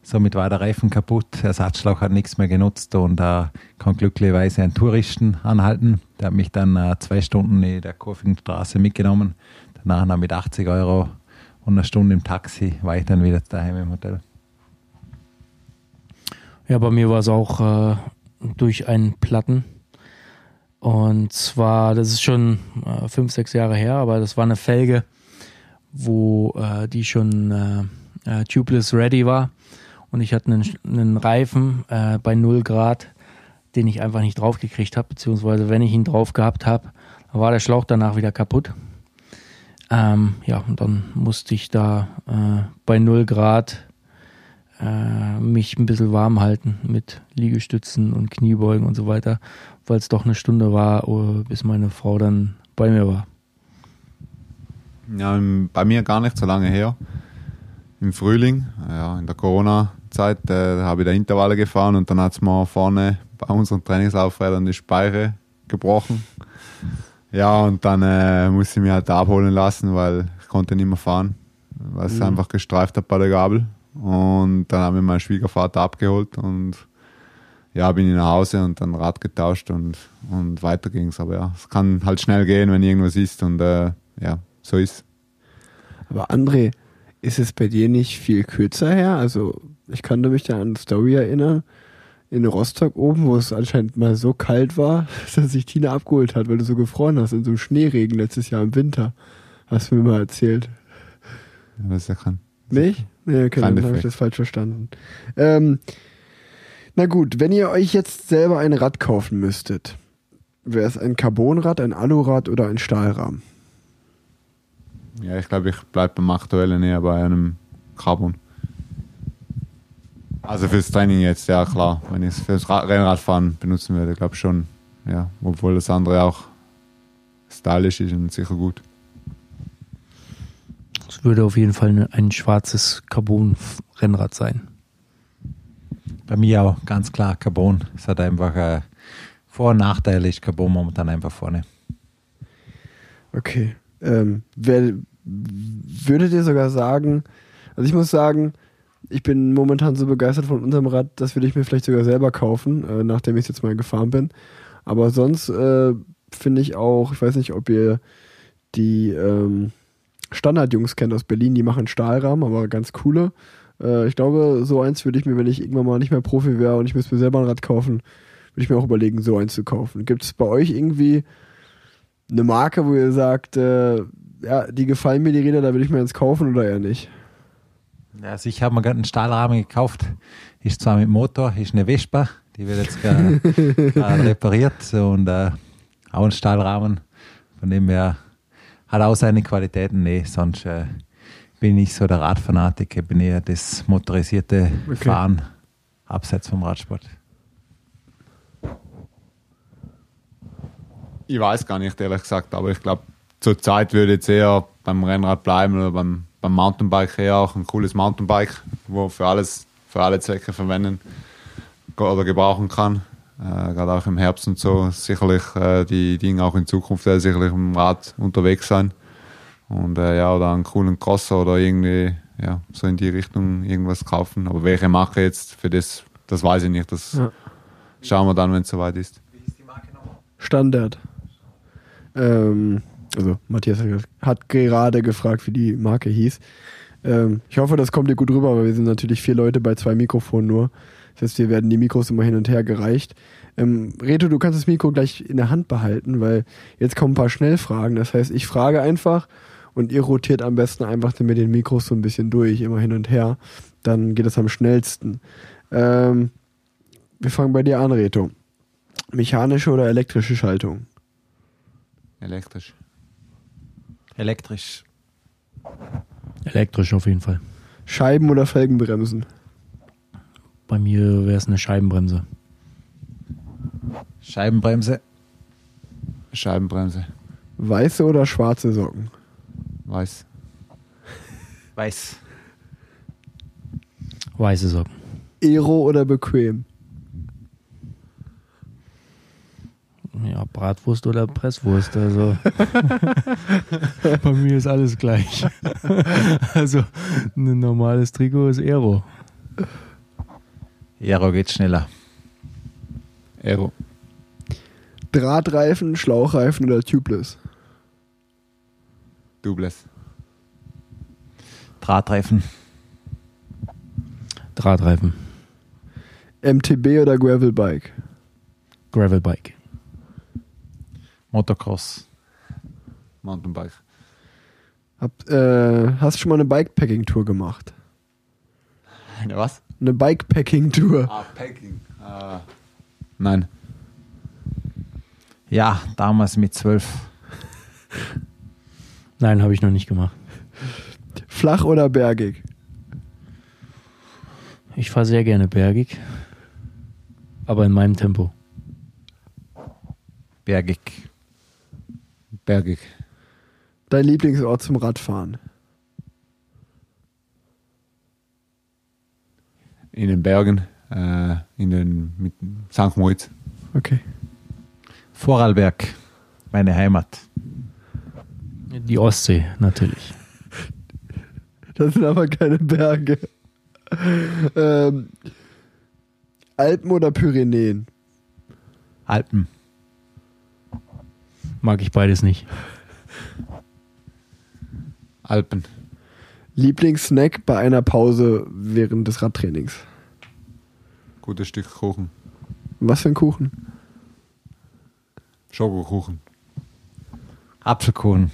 S3: Somit war der Reifen kaputt, der Ersatzschlauch hat nichts mehr genutzt und da kann glücklicherweise ein Touristen anhalten. Der hat mich dann äh, zwei Stunden in der kurvigen Straße mitgenommen. Danach noch mit 80 Euro und eine Stunde im Taxi war ich dann wieder daheim im Hotel.
S4: Ja, bei mir war es auch äh, durch einen Platten. Und zwar, das ist schon äh, fünf, sechs Jahre her, aber das war eine Felge, wo äh, die schon äh, äh, tubeless ready war. Und ich hatte einen, einen Reifen äh, bei 0 Grad, den ich einfach nicht draufgekriegt habe, beziehungsweise wenn ich ihn drauf gehabt habe, war der Schlauch danach wieder kaputt. Ähm, ja, und dann musste ich da äh, bei 0 Grad mich ein bisschen warm halten mit Liegestützen und Kniebeugen und so weiter, weil es doch eine Stunde war, oh, bis meine Frau dann bei mir war.
S5: Ja, bei mir gar nicht so lange her. Im Frühling, ja, in der Corona-Zeit, äh, habe ich da Intervalle gefahren und dann hat es mir vorne bei unseren Trainingslaufrädern die Speiche gebrochen. Ja, und dann äh, musste ich mich halt abholen lassen, weil ich konnte nicht mehr fahren, weil es
S2: Mhm.
S5: einfach gestreift hat bei der Gabel. Und dann habe ich meinen Schwiegervater abgeholt und ja, bin ich nach Hause und dann Rad getauscht und, und weiter ging's. Aber ja, es kann halt schnell gehen, wenn irgendwas ist und äh, ja, so ist
S2: Aber André, ist es bei dir nicht viel kürzer her? Also ich kann mich da an eine Story erinnern, in Rostock oben, wo es anscheinend mal so kalt war, dass sich Tina abgeholt hat, weil du so gefroren hast in so einem Schneeregen letztes Jahr im Winter. Hast du mir mal erzählt.
S5: Ja, ist ja kein.
S2: Nicht? Nee, okay,
S5: Kein
S2: dann habe ich das falsch verstanden. Ähm, na gut, wenn ihr euch jetzt selber ein Rad kaufen müsstet, wäre es ein Carbonrad, ein Alurad oder ein Stahlrahmen?
S5: Ja, ich glaube, ich bleibe beim aktuellen eher bei einem Carbon. Also fürs Training jetzt, ja klar. Wenn ich es fürs Ra- Rennradfahren benutzen würde, glaube ich schon. Ja, obwohl das andere auch stylisch ist und sicher gut.
S4: Es würde auf jeden Fall ein schwarzes Carbon-Rennrad sein.
S3: Bei mir auch ganz klar Carbon. Es hat einfach äh, Vor- und Nachteile, ist Carbon momentan einfach vorne.
S2: Okay. Ähm, wer, würde dir sogar sagen, also ich muss sagen, ich bin momentan so begeistert von unserem Rad, das würde ich mir vielleicht sogar selber kaufen, äh, nachdem ich jetzt mal gefahren bin. Aber sonst äh, finde ich auch, ich weiß nicht, ob ihr die ähm, Standardjungs kennt aus Berlin, die machen Stahlrahmen, aber ganz coole. Äh, ich glaube, so eins würde ich mir, wenn ich irgendwann mal nicht mehr Profi wäre und ich müsste mir selber ein Rad kaufen, würde ich mir auch überlegen, so eins zu kaufen. Gibt es bei euch irgendwie eine Marke, wo ihr sagt, äh, ja, die gefallen mir die Räder, da würde ich mir eins kaufen oder eher nicht?
S3: Also ich habe mir gerade einen Stahlrahmen gekauft. Ist zwar mit Motor, ist eine Vespa, die wird jetzt gerade repariert und äh, auch ein Stahlrahmen. Von dem her hat auch seine Qualitäten. Nee, sonst äh, bin ich so der Radfanatiker, bin eher das motorisierte
S2: Okay.
S3: Fahren abseits vom Radsport.
S5: Ich weiß gar nicht, ehrlich gesagt, aber ich glaube, zur Zeit würde ich jetzt eher beim Rennrad bleiben oder beim, beim Mountainbike eher auch ein cooles Mountainbike, wo für alles, für alle Zwecke verwenden oder gebrauchen kann. Äh, Gerade auch im Herbst und so. Sicherlich äh, die Dinge auch in Zukunft ich sicherlich im Rad unterwegs sein. Und äh, ja, oder einen coolen Crosser oder irgendwie, ja, so in die Richtung irgendwas kaufen. Aber welche Marke jetzt für das, das weiß ich nicht. Das
S2: Ja.
S5: schauen wir dann, wenn es soweit ist.
S2: Standard. Ähm, also Matthias hat- gerade gefragt, wie die Marke hieß. Ähm, ich hoffe, das kommt dir gut rüber, weil wir sind natürlich vier Leute bei zwei Mikrofonen nur. Das heißt, hier werden die Mikros immer hin und her gereicht. Ähm, Reto, du kannst das Mikro gleich in der Hand behalten, weil jetzt kommen ein paar Schnellfragen. Das heißt, ich frage einfach und ihr rotiert am besten einfach mit den Mikros so ein bisschen durch, immer hin und her. Dann geht es am schnellsten. Ähm, wir fangen bei dir an, Reto. Mechanische oder elektrische Schaltung?
S5: Elektrisch.
S3: Elektrisch.
S4: Elektrisch auf jeden Fall.
S2: Scheiben- oder Felgenbremsen?
S4: Bei mir wäre es eine Scheibenbremse.
S3: Scheibenbremse.
S5: Scheibenbremse.
S2: Weiße oder schwarze Socken?
S5: Weiß.
S3: Weiß.
S4: Weiße Socken.
S2: Aero oder bequem?
S4: Ja, Bratwurst oder Presswurst. Also bei mir ist alles gleich. also ein normales Trikot ist Aero.
S3: Aero geht schneller.
S5: Aero.
S2: Drahtreifen, Schlauchreifen oder Tubeless?
S5: Doubles.
S3: Drahtreifen.
S4: Drahtreifen.
S2: MTB oder Gravelbike?
S4: Gravelbike.
S3: Motocross.
S5: Mountainbike.
S2: Hab, äh, hast schon mal eine Bikepacking-Tour gemacht?
S5: Eine was?
S2: Eine Bikepacking-Tour.
S5: Ah, Packing. Ah. Nein.
S3: Ja, damals mit zwölf.
S4: Nein, habe ich noch nicht gemacht.
S2: Flach oder bergig?
S4: Ich fahre sehr gerne bergig, aber in meinem Tempo.
S3: Bergig.
S5: Bergig.
S2: Dein Lieblingsort zum Radfahren?
S5: In den Bergen. Äh, in den mit St. Moritz.
S2: Okay.
S3: Vorarlberg. Meine Heimat.
S4: Die Ostsee natürlich.
S2: Das sind aber keine Berge. ähm, Alpen oder Pyrenäen?
S3: Alpen.
S4: Mag ich beides nicht.
S5: Alpen.
S2: Lieblingssnack bei einer Pause während des Radtrainings?
S5: Gutes Stück Kuchen.
S2: Was für ein Kuchen?
S5: Schokokuchen.
S3: Apfelkuchen.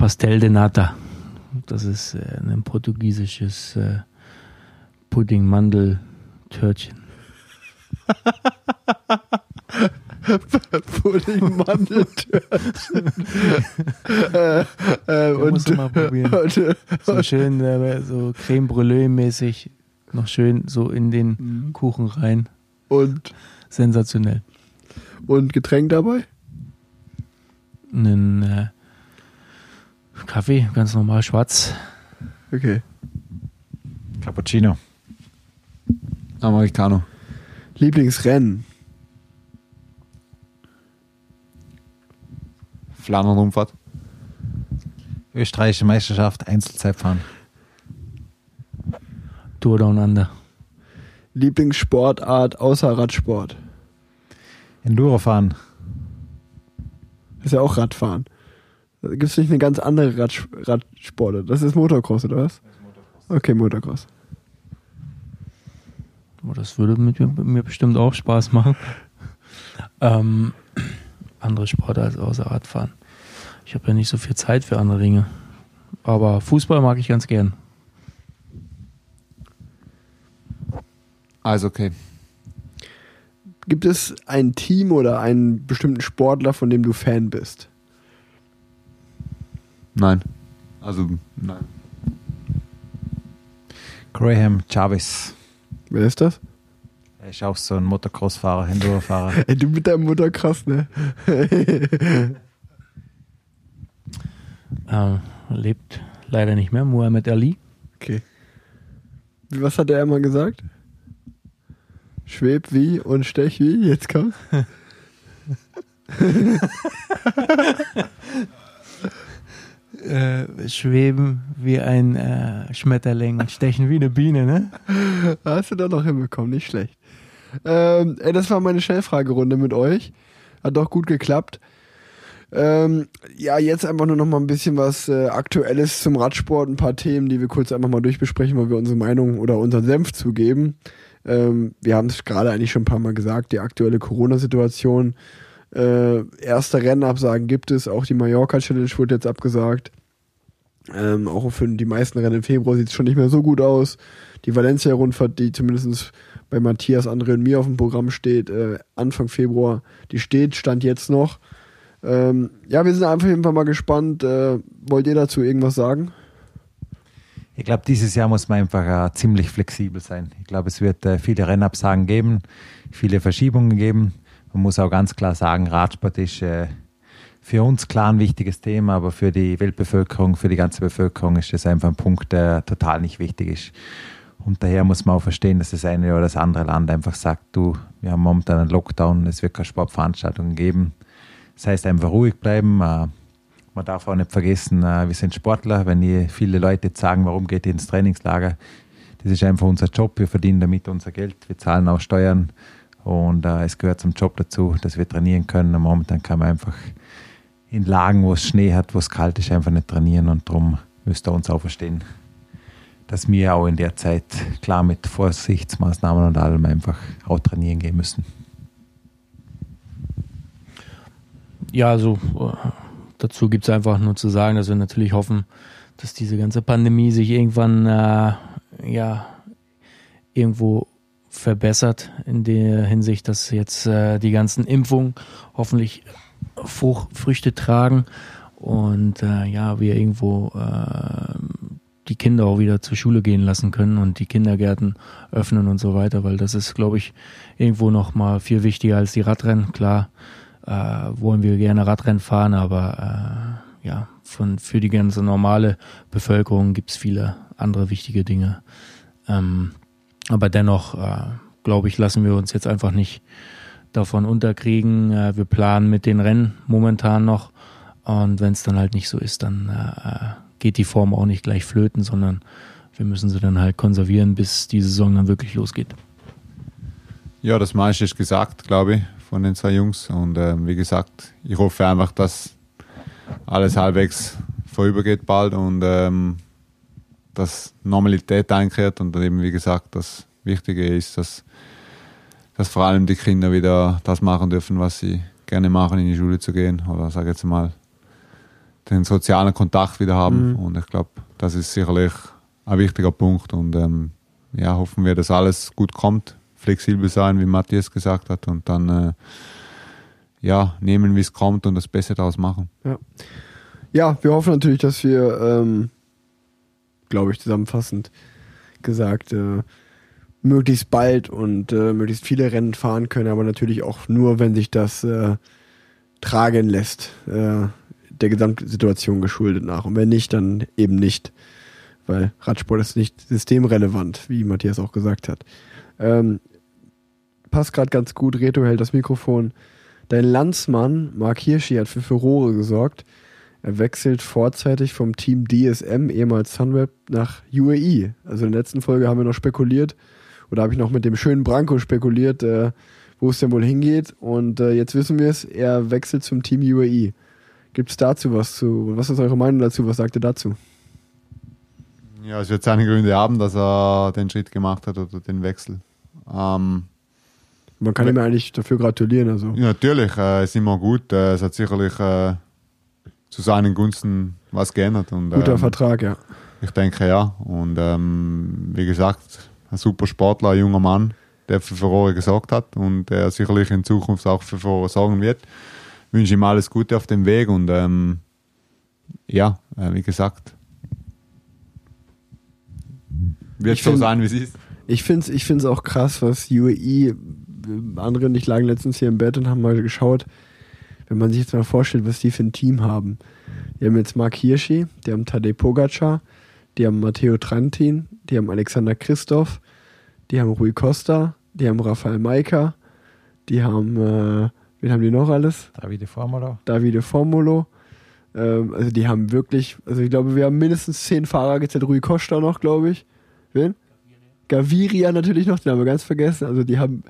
S4: Pastel de Nata. Das ist äh, ein portugiesisches äh, Pudding-Mandel-Törtchen.
S2: Pudding Mandeltörtchen. äh, äh, und,
S4: musst du mal probieren.
S2: Und, äh,
S4: So schön, äh, so Creme Brûlée-mäßig. Noch schön so in den Kuchen rein.
S2: und,
S4: Sensationell.
S2: und Getränk dabei?
S4: Einen äh, Kaffee, ganz normal schwarz.
S2: Okay.
S3: Cappuccino.
S5: Americano.
S2: Lieblingsrennen?
S5: Flandern-Rundfahrt.
S3: Österreichische Meisterschaft, Einzelzeitfahren.
S4: Tour Down Under.
S2: Lieblingssportart außer Radsport.
S3: Endurofahren.
S2: ist ja auch Radfahren. Gibt es nicht eine ganz andere Radsch Radsporte? Das ist Motocross, oder was? Okay, Motocross.
S4: Oh, das würde mit mir, mir bestimmt auch Spaß machen. Ähm, andere Sporte als außer Radfahren. Ich habe ja nicht so viel Zeit für andere Dinge. Aber Fußball mag ich ganz gern.
S5: Also okay.
S2: Gibt es ein Team oder einen bestimmten Sportler, von dem du Fan bist?
S5: Nein. Also nein.
S3: Graham Chavez.
S2: Wer ist das?
S3: Er ist auch so ein Motocross-Fahrer, Enduro-Fahrer.
S2: Ey, du mit deinem Mutterkrass, ne?
S4: Ähm, lebt leider nicht mehr. Muhammad Ali.
S2: okay. Was hat er immer gesagt? Schweb wie und stech wie? Jetzt kommt's.
S4: Äh, schweben wie ein äh, Schmetterling und stechen wie eine Biene, ne?
S2: Hast du doch noch hinbekommen, nicht schlecht. Ähm, ey, das war meine Schnellfragerunde mit euch. Hat doch gut geklappt. Ähm, ja, jetzt einfach nur noch mal ein bisschen was äh, Aktuelles zum Radsport, ein paar Themen, die wir kurz einfach mal durchbesprechen, weil wir unsere Meinung oder unseren Senf zugeben. Ähm, wir haben es gerade eigentlich schon ein paar Mal gesagt, die aktuelle Corona-Situation. Äh, erste Rennabsagen gibt es, auch die Mallorca Challenge wurde jetzt abgesagt. Ähm, auch für die meisten Rennen im Februar sieht es schon nicht mehr so gut aus. Die Valencia-Rundfahrt, die zumindest bei Matthias, André und mir auf dem Programm steht, äh, Anfang Februar, die steht, stand jetzt noch. Ähm, ja, wir sind einfach jeden Fall mal gespannt. Äh, wollt ihr dazu irgendwas sagen?
S3: Ich glaube, dieses Jahr muss man einfach äh, ziemlich flexibel sein. Ich glaube, es wird äh, viele Rennabsagen geben, viele Verschiebungen geben. Man muss auch ganz klar sagen, Radsport ist äh, für uns klar ein wichtiges Thema, aber für die Weltbevölkerung, für die ganze Bevölkerung ist das einfach ein Punkt, der total nicht wichtig ist. Und daher muss man auch verstehen, dass das eine oder das andere Land einfach sagt, du, wir haben momentan einen Lockdown, es wird keine Sportveranstaltungen geben. Das heißt einfach ruhig bleiben. Äh, man darf auch nicht vergessen, äh, wir sind Sportler. Wenn viele Leute jetzt sagen, warum geht ihr ins Trainingslager, das ist einfach unser Job. Wir verdienen damit unser Geld. Wir zahlen auch Steuern und äh, es gehört zum Job dazu, dass wir trainieren können. Und momentan kann man einfach in Lagen, wo es Schnee hat, wo es kalt ist, einfach nicht trainieren und darum müsst ihr uns auch verstehen, dass wir auch in der Zeit klar mit Vorsichtsmaßnahmen und allem einfach auch trainieren gehen müssen.
S4: Ja, also äh, dazu gibt es einfach nur zu sagen, dass wir natürlich hoffen, dass diese ganze Pandemie sich irgendwann äh, ja irgendwo verbessert in der Hinsicht, dass jetzt äh, die ganzen Impfungen hoffentlich Fruch, Früchte tragen und äh, ja, wir irgendwo äh, die Kinder auch wieder zur Schule gehen lassen können und die Kindergärten öffnen und so weiter, weil das ist, glaube ich, irgendwo noch mal viel wichtiger als die Radrennen. Klar, äh, wollen wir gerne Radrennen fahren, aber äh, ja, von, für die ganze normale Bevölkerung gibt es viele andere wichtige Dinge. Ähm, aber dennoch, äh, glaube ich, lassen wir uns jetzt einfach nicht davon unterkriegen. Äh, wir planen mit den Rennen momentan noch. Und wenn es dann halt nicht so ist, dann äh, geht die Form auch nicht gleich flöten, sondern wir müssen sie dann halt konservieren, bis die Saison dann wirklich losgeht.
S5: Ja, das meiste ist gesagt, glaube ich, von den zwei Jungs. Und ähm, wie gesagt, ich hoffe einfach, dass alles halbwegs vorübergeht bald und ähm, dass Normalität einkehrt und eben, wie gesagt, das Wichtige ist, dass, dass vor allem die Kinder wieder das machen dürfen, was sie gerne machen, in die Schule zu gehen oder sage jetzt mal den sozialen Kontakt wieder haben.
S2: Mhm.
S5: Und ich glaube, das ist sicherlich ein wichtiger Punkt. Und ähm, ja, hoffen wir, dass alles gut kommt, flexibel sein, wie Matthias gesagt hat, und dann äh, ja, nehmen, wie es kommt und das Beste daraus machen.
S2: Ja, wir hoffen natürlich, dass wir, ähm, glaube ich, zusammenfassend gesagt, äh, möglichst bald und äh, möglichst viele Rennen fahren können, aber natürlich auch nur, wenn sich das äh, tragen lässt, äh, der Gesamtsituation geschuldet nach. Und wenn nicht, dann eben nicht, weil Radsport ist nicht systemrelevant, wie Matthias auch gesagt hat. Ähm, passt gerade ganz gut, Reto hält das Mikrofon. Dein Landsmann, Mark Hirschi, hat für Furore gesorgt. Er wechselt vorzeitig vom Team DSM, ehemals Sunweb, nach UAE. Also in der letzten Folge haben wir noch spekuliert, oder habe ich noch mit dem schönen Branko spekuliert, äh, wo es denn wohl hingeht. Und äh, jetzt wissen wir es, er wechselt zum Team UAE. Gibt es dazu was zu? Was ist eure Meinung dazu? Was sagt ihr dazu?
S5: Ja, es wird seine Gründe haben, dass er den Schritt gemacht hat oder den Wechsel. Ähm,
S2: Man kann ihm eigentlich dafür gratulieren. Also.
S5: ja, natürlich, äh, ist immer gut. Äh, es hat sicherlich äh, zu seinen Gunsten was geändert. Und,
S2: Guter
S5: ähm,
S2: Vertrag, ja.
S5: Ich denke ja. Und ähm, wie gesagt, ein super Sportler, ein junger Mann, der für Furore gesorgt hat und der sicherlich in Zukunft auch für Furore sorgen wird. Ich wünsche ihm alles Gute auf dem Weg und ähm, ja, äh, wie gesagt, wird
S2: Ich
S5: so
S2: find-
S5: sein, wie es ist.
S2: Ich finde es ich find's auch krass, was UAE, andere und ich lagen letztens hier im Bett und haben mal geschaut, wenn man sich jetzt mal vorstellt, was die für ein Team haben. Die haben jetzt Mark Hirschi, die haben Tadej Pogacar, die haben Matteo Trentin, die haben Alexander Christoph, die haben Rui Costa, die haben Rafael Maika, die haben, äh, wen haben die noch alles?
S3: Davide Formula.
S2: Davide Formulo. Ähm, also die haben wirklich, also ich glaube, wir haben mindestens zehn Fahrer gezählt. Rui Costa noch, glaube ich. Wen? Gaviria natürlich noch, den haben wir ganz vergessen. Also die haben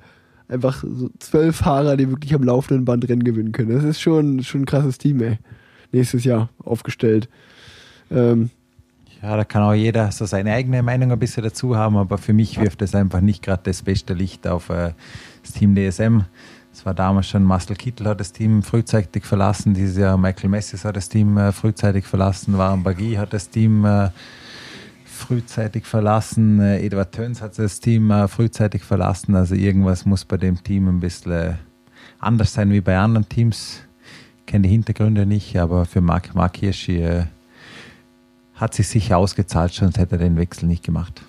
S2: einfach so zwölf Fahrer, die wirklich am laufenden Band Rennen gewinnen können. Das ist schon, schon ein krasses Team, ey. Nächstes Jahr aufgestellt. Ähm,
S3: Ja, da kann auch jeder so seine eigene Meinung ein bisschen dazu haben, aber für mich wirft es einfach nicht gerade das beste Licht auf äh, das Team DSM. Es war damals schon Marcel Kittel hat das Team frühzeitig verlassen, dieses Jahr Michael Messis hat das Team äh, frühzeitig verlassen, Warren Bagui hat das Team äh, frühzeitig verlassen, äh, Eduard Töns hat das Team äh, frühzeitig verlassen, also irgendwas muss bei dem Team ein bisschen äh, anders sein wie bei anderen Teams. Ich kenne die Hintergründe nicht, aber für Mark, Mark Hirschi äh, hat sich sicher ausgezahlt, sonst hätte er den Wechsel nicht gemacht.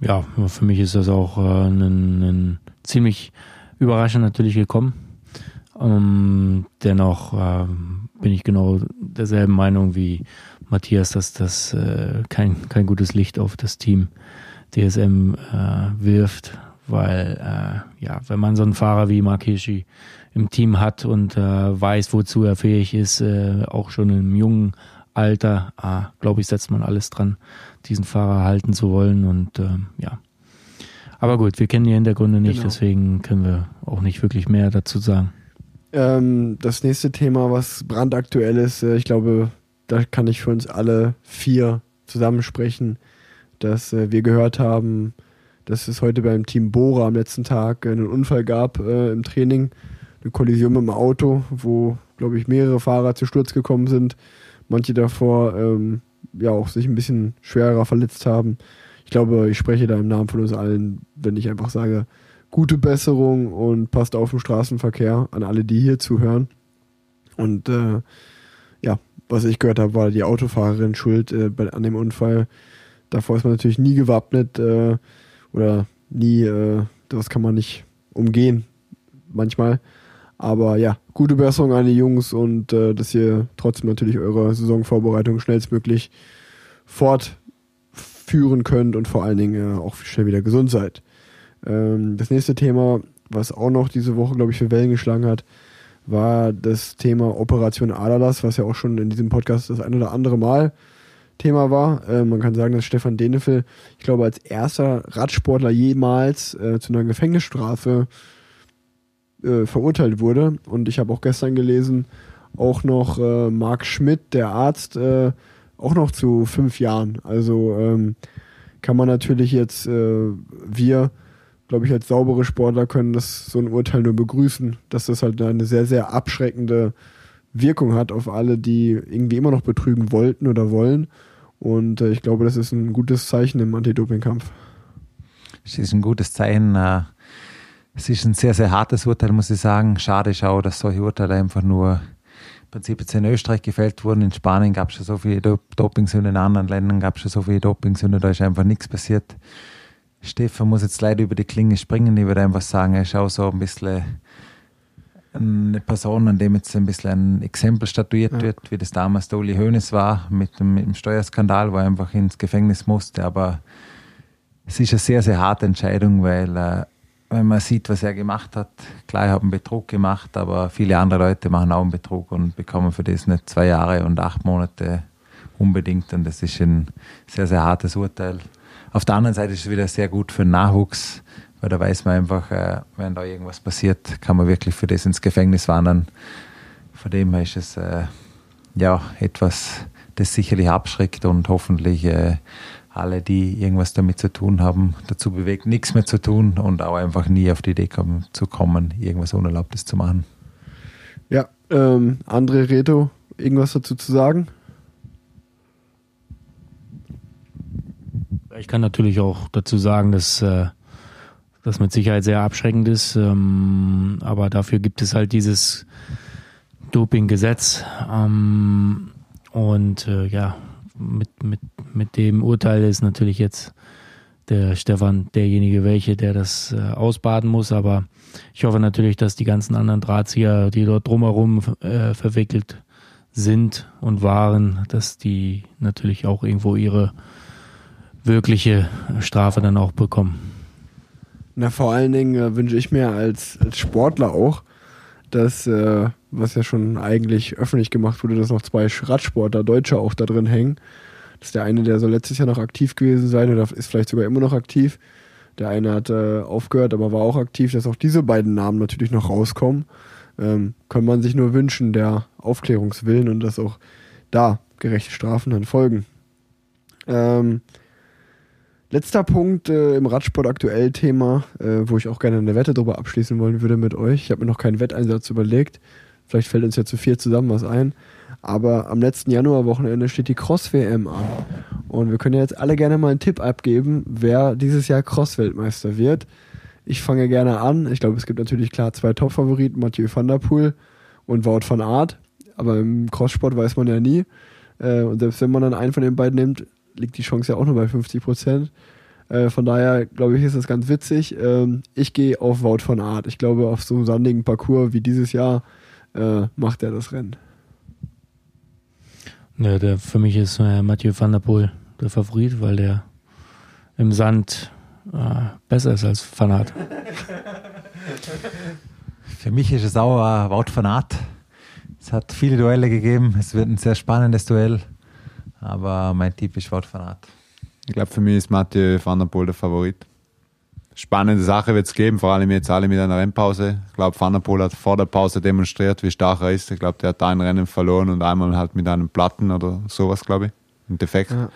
S4: Ja, für mich ist das auch äh, ein, ein ziemlich überraschend natürlich gekommen. Ähm, dennoch ähm, bin ich genau derselben Meinung wie Matthias, dass das äh, kein, kein gutes Licht auf das Team DSM äh, wirft, weil äh, ja, wenn man so einen Fahrer wie Mark Hirschi im Team hat und äh, weiß, wozu er fähig ist, äh, auch schon im jungen Alter, ah, glaube ich, setzt man alles dran, diesen Fahrer halten zu wollen und ähm, ja. Aber gut, wir kennen die Hintergründe nicht,
S2: Genau.
S4: deswegen können wir auch nicht wirklich mehr dazu sagen.
S2: Ähm, das nächste Thema, was brandaktuell ist, äh, ich glaube, da kann ich für uns alle vier zusammensprechen, dass äh, wir gehört haben, dass es heute beim Team Bora am letzten Tag äh, einen Unfall gab äh, im Training, eine Kollision mit dem Auto, wo, glaube ich, mehrere Fahrer zu Sturz gekommen sind, manche davor ähm, ja auch sich ein bisschen schwerer verletzt haben. Ich glaube, ich spreche da im Namen von uns allen, wenn ich einfach sage, gute Besserung und passt auf den Straßenverkehr an alle, die hier zuhören. Und äh, was ich gehört habe, war die Autofahrerin schuld äh, bei, an dem Unfall. Davor ist man natürlich nie gewappnet äh, oder nie, äh, das kann man nicht umgehen, manchmal. Aber ja, gute Besserung an die Jungs und äh, dass ihr trotzdem natürlich eure Saisonvorbereitung schnellstmöglich fortführen könnt und vor allen Dingen äh, auch schnell wieder gesund seid. Ähm, das nächste Thema, was auch noch diese Woche, glaube ich, für Wellen geschlagen hat, war das Thema Operation Adalas, was ja auch schon in diesem Podcast das ein oder andere Mal Thema war. Äh, man kann sagen, dass Stefan Denefel, ich glaube, als erster Radsportler jemals äh, zu einer Gefängnisstrafe äh, verurteilt wurde. Und ich habe auch gestern gelesen, auch noch äh, Marc Schmidt, der Arzt, äh, auch noch zu fünf Jahren. Also ähm, kann man natürlich jetzt, äh, wir, glaube ich, als saubere Sportler können das so ein Urteil nur begrüßen, dass das halt eine sehr, sehr abschreckende Wirkung hat auf alle, die irgendwie immer noch betrügen wollten oder wollen. Und äh, ich glaube, das ist ein gutes Zeichen im Anti-Doping-Kampf.
S3: Es ist ein gutes Zeichen. äh, Es ist ein sehr, sehr hartes Urteil, muss ich sagen. Schade ist auch, dass solche Urteile einfach nur im Prinzip jetzt in Österreich gefällt wurden. In Spanien gab es schon so viele Do- Dopingsünden, in anderen Ländern gab es schon so viele Dopingsünden, da ist einfach nichts passiert. Stefan muss jetzt leider über die Klinge springen. Ich würde einfach sagen, er ist auch so ein bisschen eine Person, an dem jetzt ein bisschen ein Exempel statuiert
S2: Ja.
S3: wird, wie das damals der Uli Hoeneß war mit dem, mit dem Steuerskandal, wo er einfach ins Gefängnis musste. Aber es ist eine sehr, sehr harte Entscheidung, weil äh, wenn man sieht, was er gemacht hat. Klar, er hat einen Betrug gemacht, aber viele andere Leute machen auch einen Betrug und bekommen für das nicht zwei Jahre und acht Monate unbedingt. Und das ist ein sehr, sehr hartes Urteil. Auf der anderen Seite ist es wieder sehr gut für Nachwuchs, weil da weiß man einfach, äh, wenn da irgendwas passiert, kann man wirklich für das ins Gefängnis wandern. Von dem her ist es äh, ja etwas, das sicherlich abschreckt und hoffentlich äh, alle, die irgendwas damit zu tun haben, dazu bewegt, nichts mehr zu tun und auch einfach nie auf die Idee kommen, zu kommen, irgendwas Unerlaubtes zu machen.
S2: Ja, ähm, André Reto, irgendwas dazu zu sagen?
S4: Ich kann natürlich auch dazu sagen, dass äh, das mit Sicherheit sehr abschreckend ist, ähm, aber dafür gibt es halt dieses Dopinggesetz ähm, und äh, ja, mit, mit, mit dem Urteil ist natürlich jetzt der Stefan derjenige welche, der das äh, ausbaden muss. Aber ich hoffe natürlich, dass die ganzen anderen Drahtzieher, die dort drumherum äh, verwickelt sind und waren, dass die natürlich auch irgendwo ihre wirkliche Strafe dann auch bekommen.
S2: Na, vor allen Dingen äh, wünsche ich mir als, als Sportler auch, dass, äh, was ja schon eigentlich öffentlich gemacht wurde, dass noch zwei Radsportler, Deutsche auch da drin hängen. Das ist der eine, der soll letztes Jahr noch aktiv gewesen sein oder ist vielleicht sogar immer noch aktiv. Der eine hat äh, aufgehört, aber war auch aktiv, dass auch diese beiden Namen natürlich noch rauskommen. Ähm, kann man sich nur wünschen, der Aufklärungswillen und dass auch da gerechte Strafen dann folgen. Ähm, Letzter Punkt äh, im Radsport aktuell Thema, äh, wo ich auch gerne eine Wette drüber abschließen wollen würde mit euch. Ich habe mir noch keinen Wetteinsatz überlegt. Vielleicht fällt uns ja zu viel zusammen was ein. Aber am letzten Januarwochenende steht die Cross-WM an. Und wir können ja jetzt alle gerne mal einen Tipp abgeben, wer dieses Jahr Cross-Weltmeister wird. Ich fange gerne an. Ich glaube, es gibt natürlich klar zwei Top-Favoriten, Mathieu van der Poel und Wout van Aert. Aber im Crosssport weiß man ja nie. Äh, und selbst wenn man dann einen von den beiden nimmt, liegt die Chance ja auch nur bei 50 Prozent. Äh, von daher glaube ich, ist das ganz witzig. Ähm, ich gehe auf Wout von Art. Ich glaube, auf so einem sandigen Parcours wie dieses Jahr äh, macht er das Rennen.
S4: Ja, der, für mich ist äh, Mathieu van der Poel der Favorit, weil der im Sand äh, besser ist als Van Aert.
S3: Für mich ist es auch äh, Wout van Aert. Es hat viele Duelle gegeben. Es wird ein sehr spannendes Duell. Aber mein Tipp ist Aert.
S5: Ich glaube, für mich ist Mathieu van der Poel der Favorit. Spannende Sache wird es geben, vor allem jetzt alle mit einer Rennpause. Ich glaube, Van der Poel hat vor der Pause demonstriert, wie stark er ist. Ich glaube, der hat da ein Rennen verloren und einmal halt mit einem Platten oder sowas, glaube ich. Ein Defekt. Ja.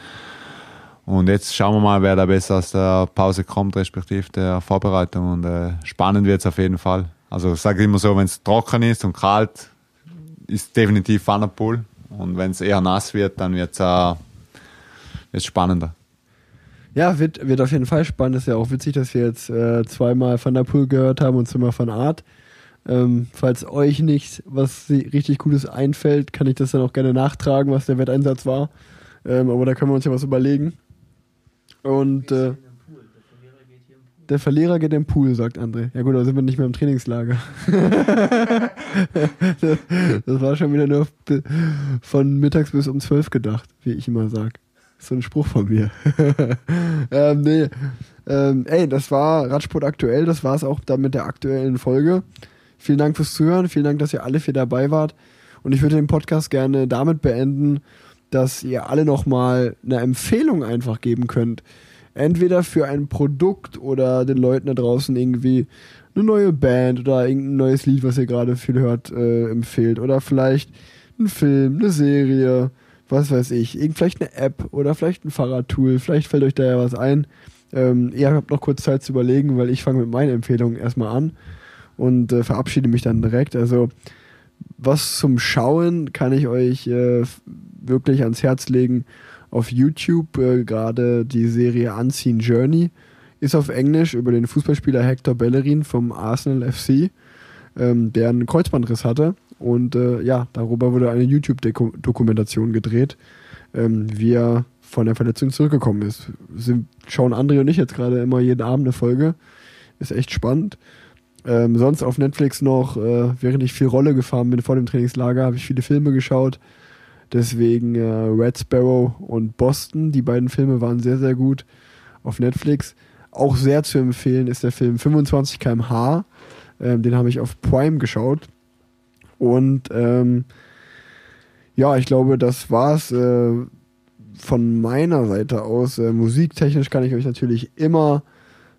S5: Und jetzt schauen wir mal, wer da besser aus der Pause kommt, respektive der Vorbereitung. Und äh, spannend wird es auf jeden Fall. Also ich sage immer so, wenn es trocken ist und kalt, ist definitiv Van der Poel. Und wenn es eher nass wird, dann wird es äh, spannender.
S2: Ja, wird, wird auf jeden Fall spannend. Ist ja auch witzig, dass wir jetzt äh, zweimal Van der Poel gehört haben und zweimal von Art. Ähm, falls euch nicht was richtig Gutes einfällt, kann ich das dann auch gerne nachtragen, was der Wetteinsatz war. Ähm, aber da können wir uns ja was überlegen. Und äh, der Verlierer geht im Pool, sagt André. Ja gut, da sind wir nicht mehr im Trainingslager. das, das, war schon wieder nur von mittags bis um zwölf gedacht, wie ich immer sage. So ein Spruch von mir. ähm, nee. Ähm, ey, das war Radsport aktuell. Das war es auch dann mit der aktuellen Folge. Vielen Dank fürs Zuhören. Vielen Dank, dass ihr alle vier dabei wart. Und ich würde den Podcast gerne damit beenden, dass ihr alle nochmal eine Empfehlung einfach geben könnt. Entweder für ein Produkt oder den Leuten da draußen irgendwie eine neue Band oder irgendein neues Lied, was ihr gerade viel hört, äh, empfehlt. Oder vielleicht ein Film, eine Serie was weiß ich, vielleicht eine App oder vielleicht ein Fahrradtool, vielleicht fällt euch da ja was ein. Ähm, ihr habt noch kurz Zeit zu überlegen, weil ich fange mit meinen Empfehlungen erstmal an und äh, verabschiede mich dann direkt. Also was zum Schauen kann ich euch äh, wirklich ans Herz legen. Auf YouTube äh, gerade die Serie Unseen Journey ist auf Englisch über den Fußballspieler Hector Bellerin vom Arsenal FC, ähm, der einen Kreuzbandriss hatte und äh, ja, darüber wurde eine YouTube-Dokumentation gedreht, ähm, wie er von der Verletzung zurückgekommen ist. Sind, schauen André und ich jetzt gerade immer jeden Abend eine Folge. Ist echt spannend. Ähm, sonst auf Netflix noch, äh, während ich viel Rolle gefahren bin vor dem Trainingslager, habe ich viele Filme geschaut. Deswegen äh, Red Sparrow und Boston, die beiden Filme waren sehr, sehr gut auf Netflix. auch sehr zu empfehlen ist der Film 25 km/h. Ähm, den habe ich auf Prime geschaut. Und ähm, ja, ich glaube, das war's äh, von meiner Seite aus. Äh, musiktechnisch kann ich euch natürlich immer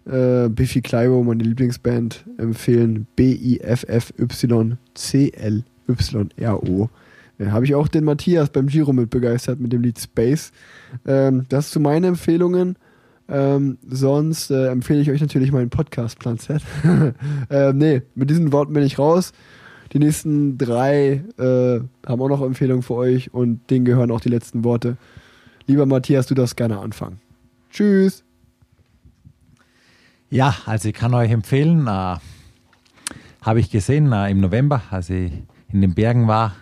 S2: äh, Biffy Clyro, meine Lieblingsband, empfehlen. B-I-F-F-Y-C-L-Y-R-O. Äh, Habe ich auch den Matthias beim Giro mit begeistert mit dem Lied Space. Ähm, das zu meinen Empfehlungen. Ähm, sonst äh, empfehle ich euch natürlich meinen Podcast Plan Z. ähm, nee, mit diesen Worten bin ich raus. Die nächsten drei äh, haben auch noch Empfehlungen für euch und denen gehören auch die letzten Worte. Lieber Matthias, du darfst gerne anfangen. Tschüss.
S3: Ja, also ich kann euch empfehlen, äh, habe ich gesehen äh, im November, als ich in den Bergen war,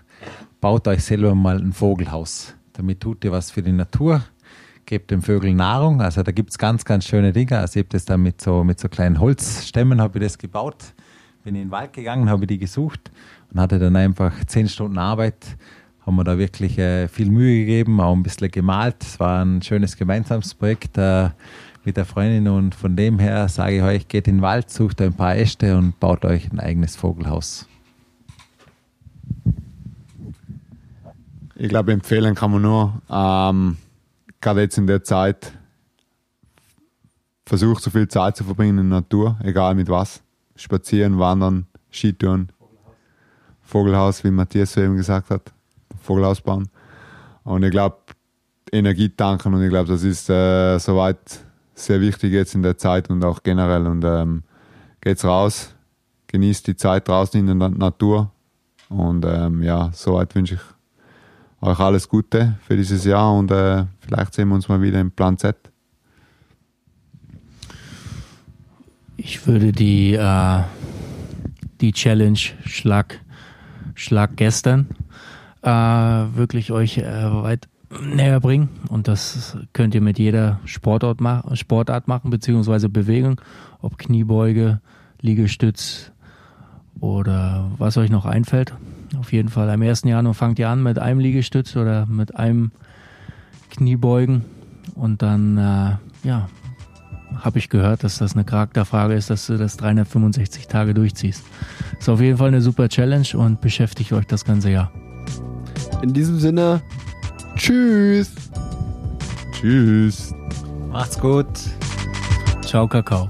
S3: baut euch selber mal ein Vogelhaus. Damit tut ihr was für die Natur, gebt den Vögeln Nahrung. Also da gibt es ganz, ganz schöne Dinge. Also ich habe das dann mit so, mit so kleinen Holzstämmen habe ich das gebaut. Bin in den Wald gegangen, habe die gesucht und hatte dann einfach zehn Stunden Arbeit. Haben wir da wirklich äh, viel Mühe gegeben, auch ein bisschen gemalt. Es war ein schönes gemeinsames Projekt. Äh, mit der Freundin und von dem her sage ich euch, geht in den Wald, sucht ein paar Äste und baut euch ein eigenes Vogelhaus.
S5: Ich glaube, empfehlen kann man nur, ähm, gerade jetzt in der Zeit, versucht so viel Zeit zu verbringen in der Natur, egal mit was. Spazieren, wandern, Skitouren, Vogelhaus, wie Matthias so eben gesagt hat, Vogelhaus bauen. Und ich glaube, Energie tanken und ich glaube, das ist äh, soweit sehr wichtig jetzt in der Zeit und auch generell. Und ähm, geht's raus, genießt die Zeit draußen in der Natur. Und ähm, ja, soweit wünsche ich euch alles Gute für dieses Jahr und äh, vielleicht sehen wir uns mal wieder im Plan Z.
S4: Ich würde die, äh, die Challenge Schlag, Schlag gestern äh, wirklich euch äh, weit näher bringen. Und das könnt ihr mit jeder Sportart, ma Sportart machen, beziehungsweise Bewegung, ob Kniebeuge, Liegestütz oder was euch noch einfällt. Auf jeden Fall am 1. Januar fangt ihr an mit einem Liegestütz oder mit einem Kniebeugen. Und dann, äh, ja, habe ich gehört, dass das eine Charakterfrage ist, dass du das 365 Tage durchziehst. Ist auf jeden Fall eine super Challenge und beschäftigt euch das ganze Jahr.
S2: In diesem Sinne, tschüss.
S5: Tschüss.
S3: Macht's gut.
S4: Ciao, Kakao.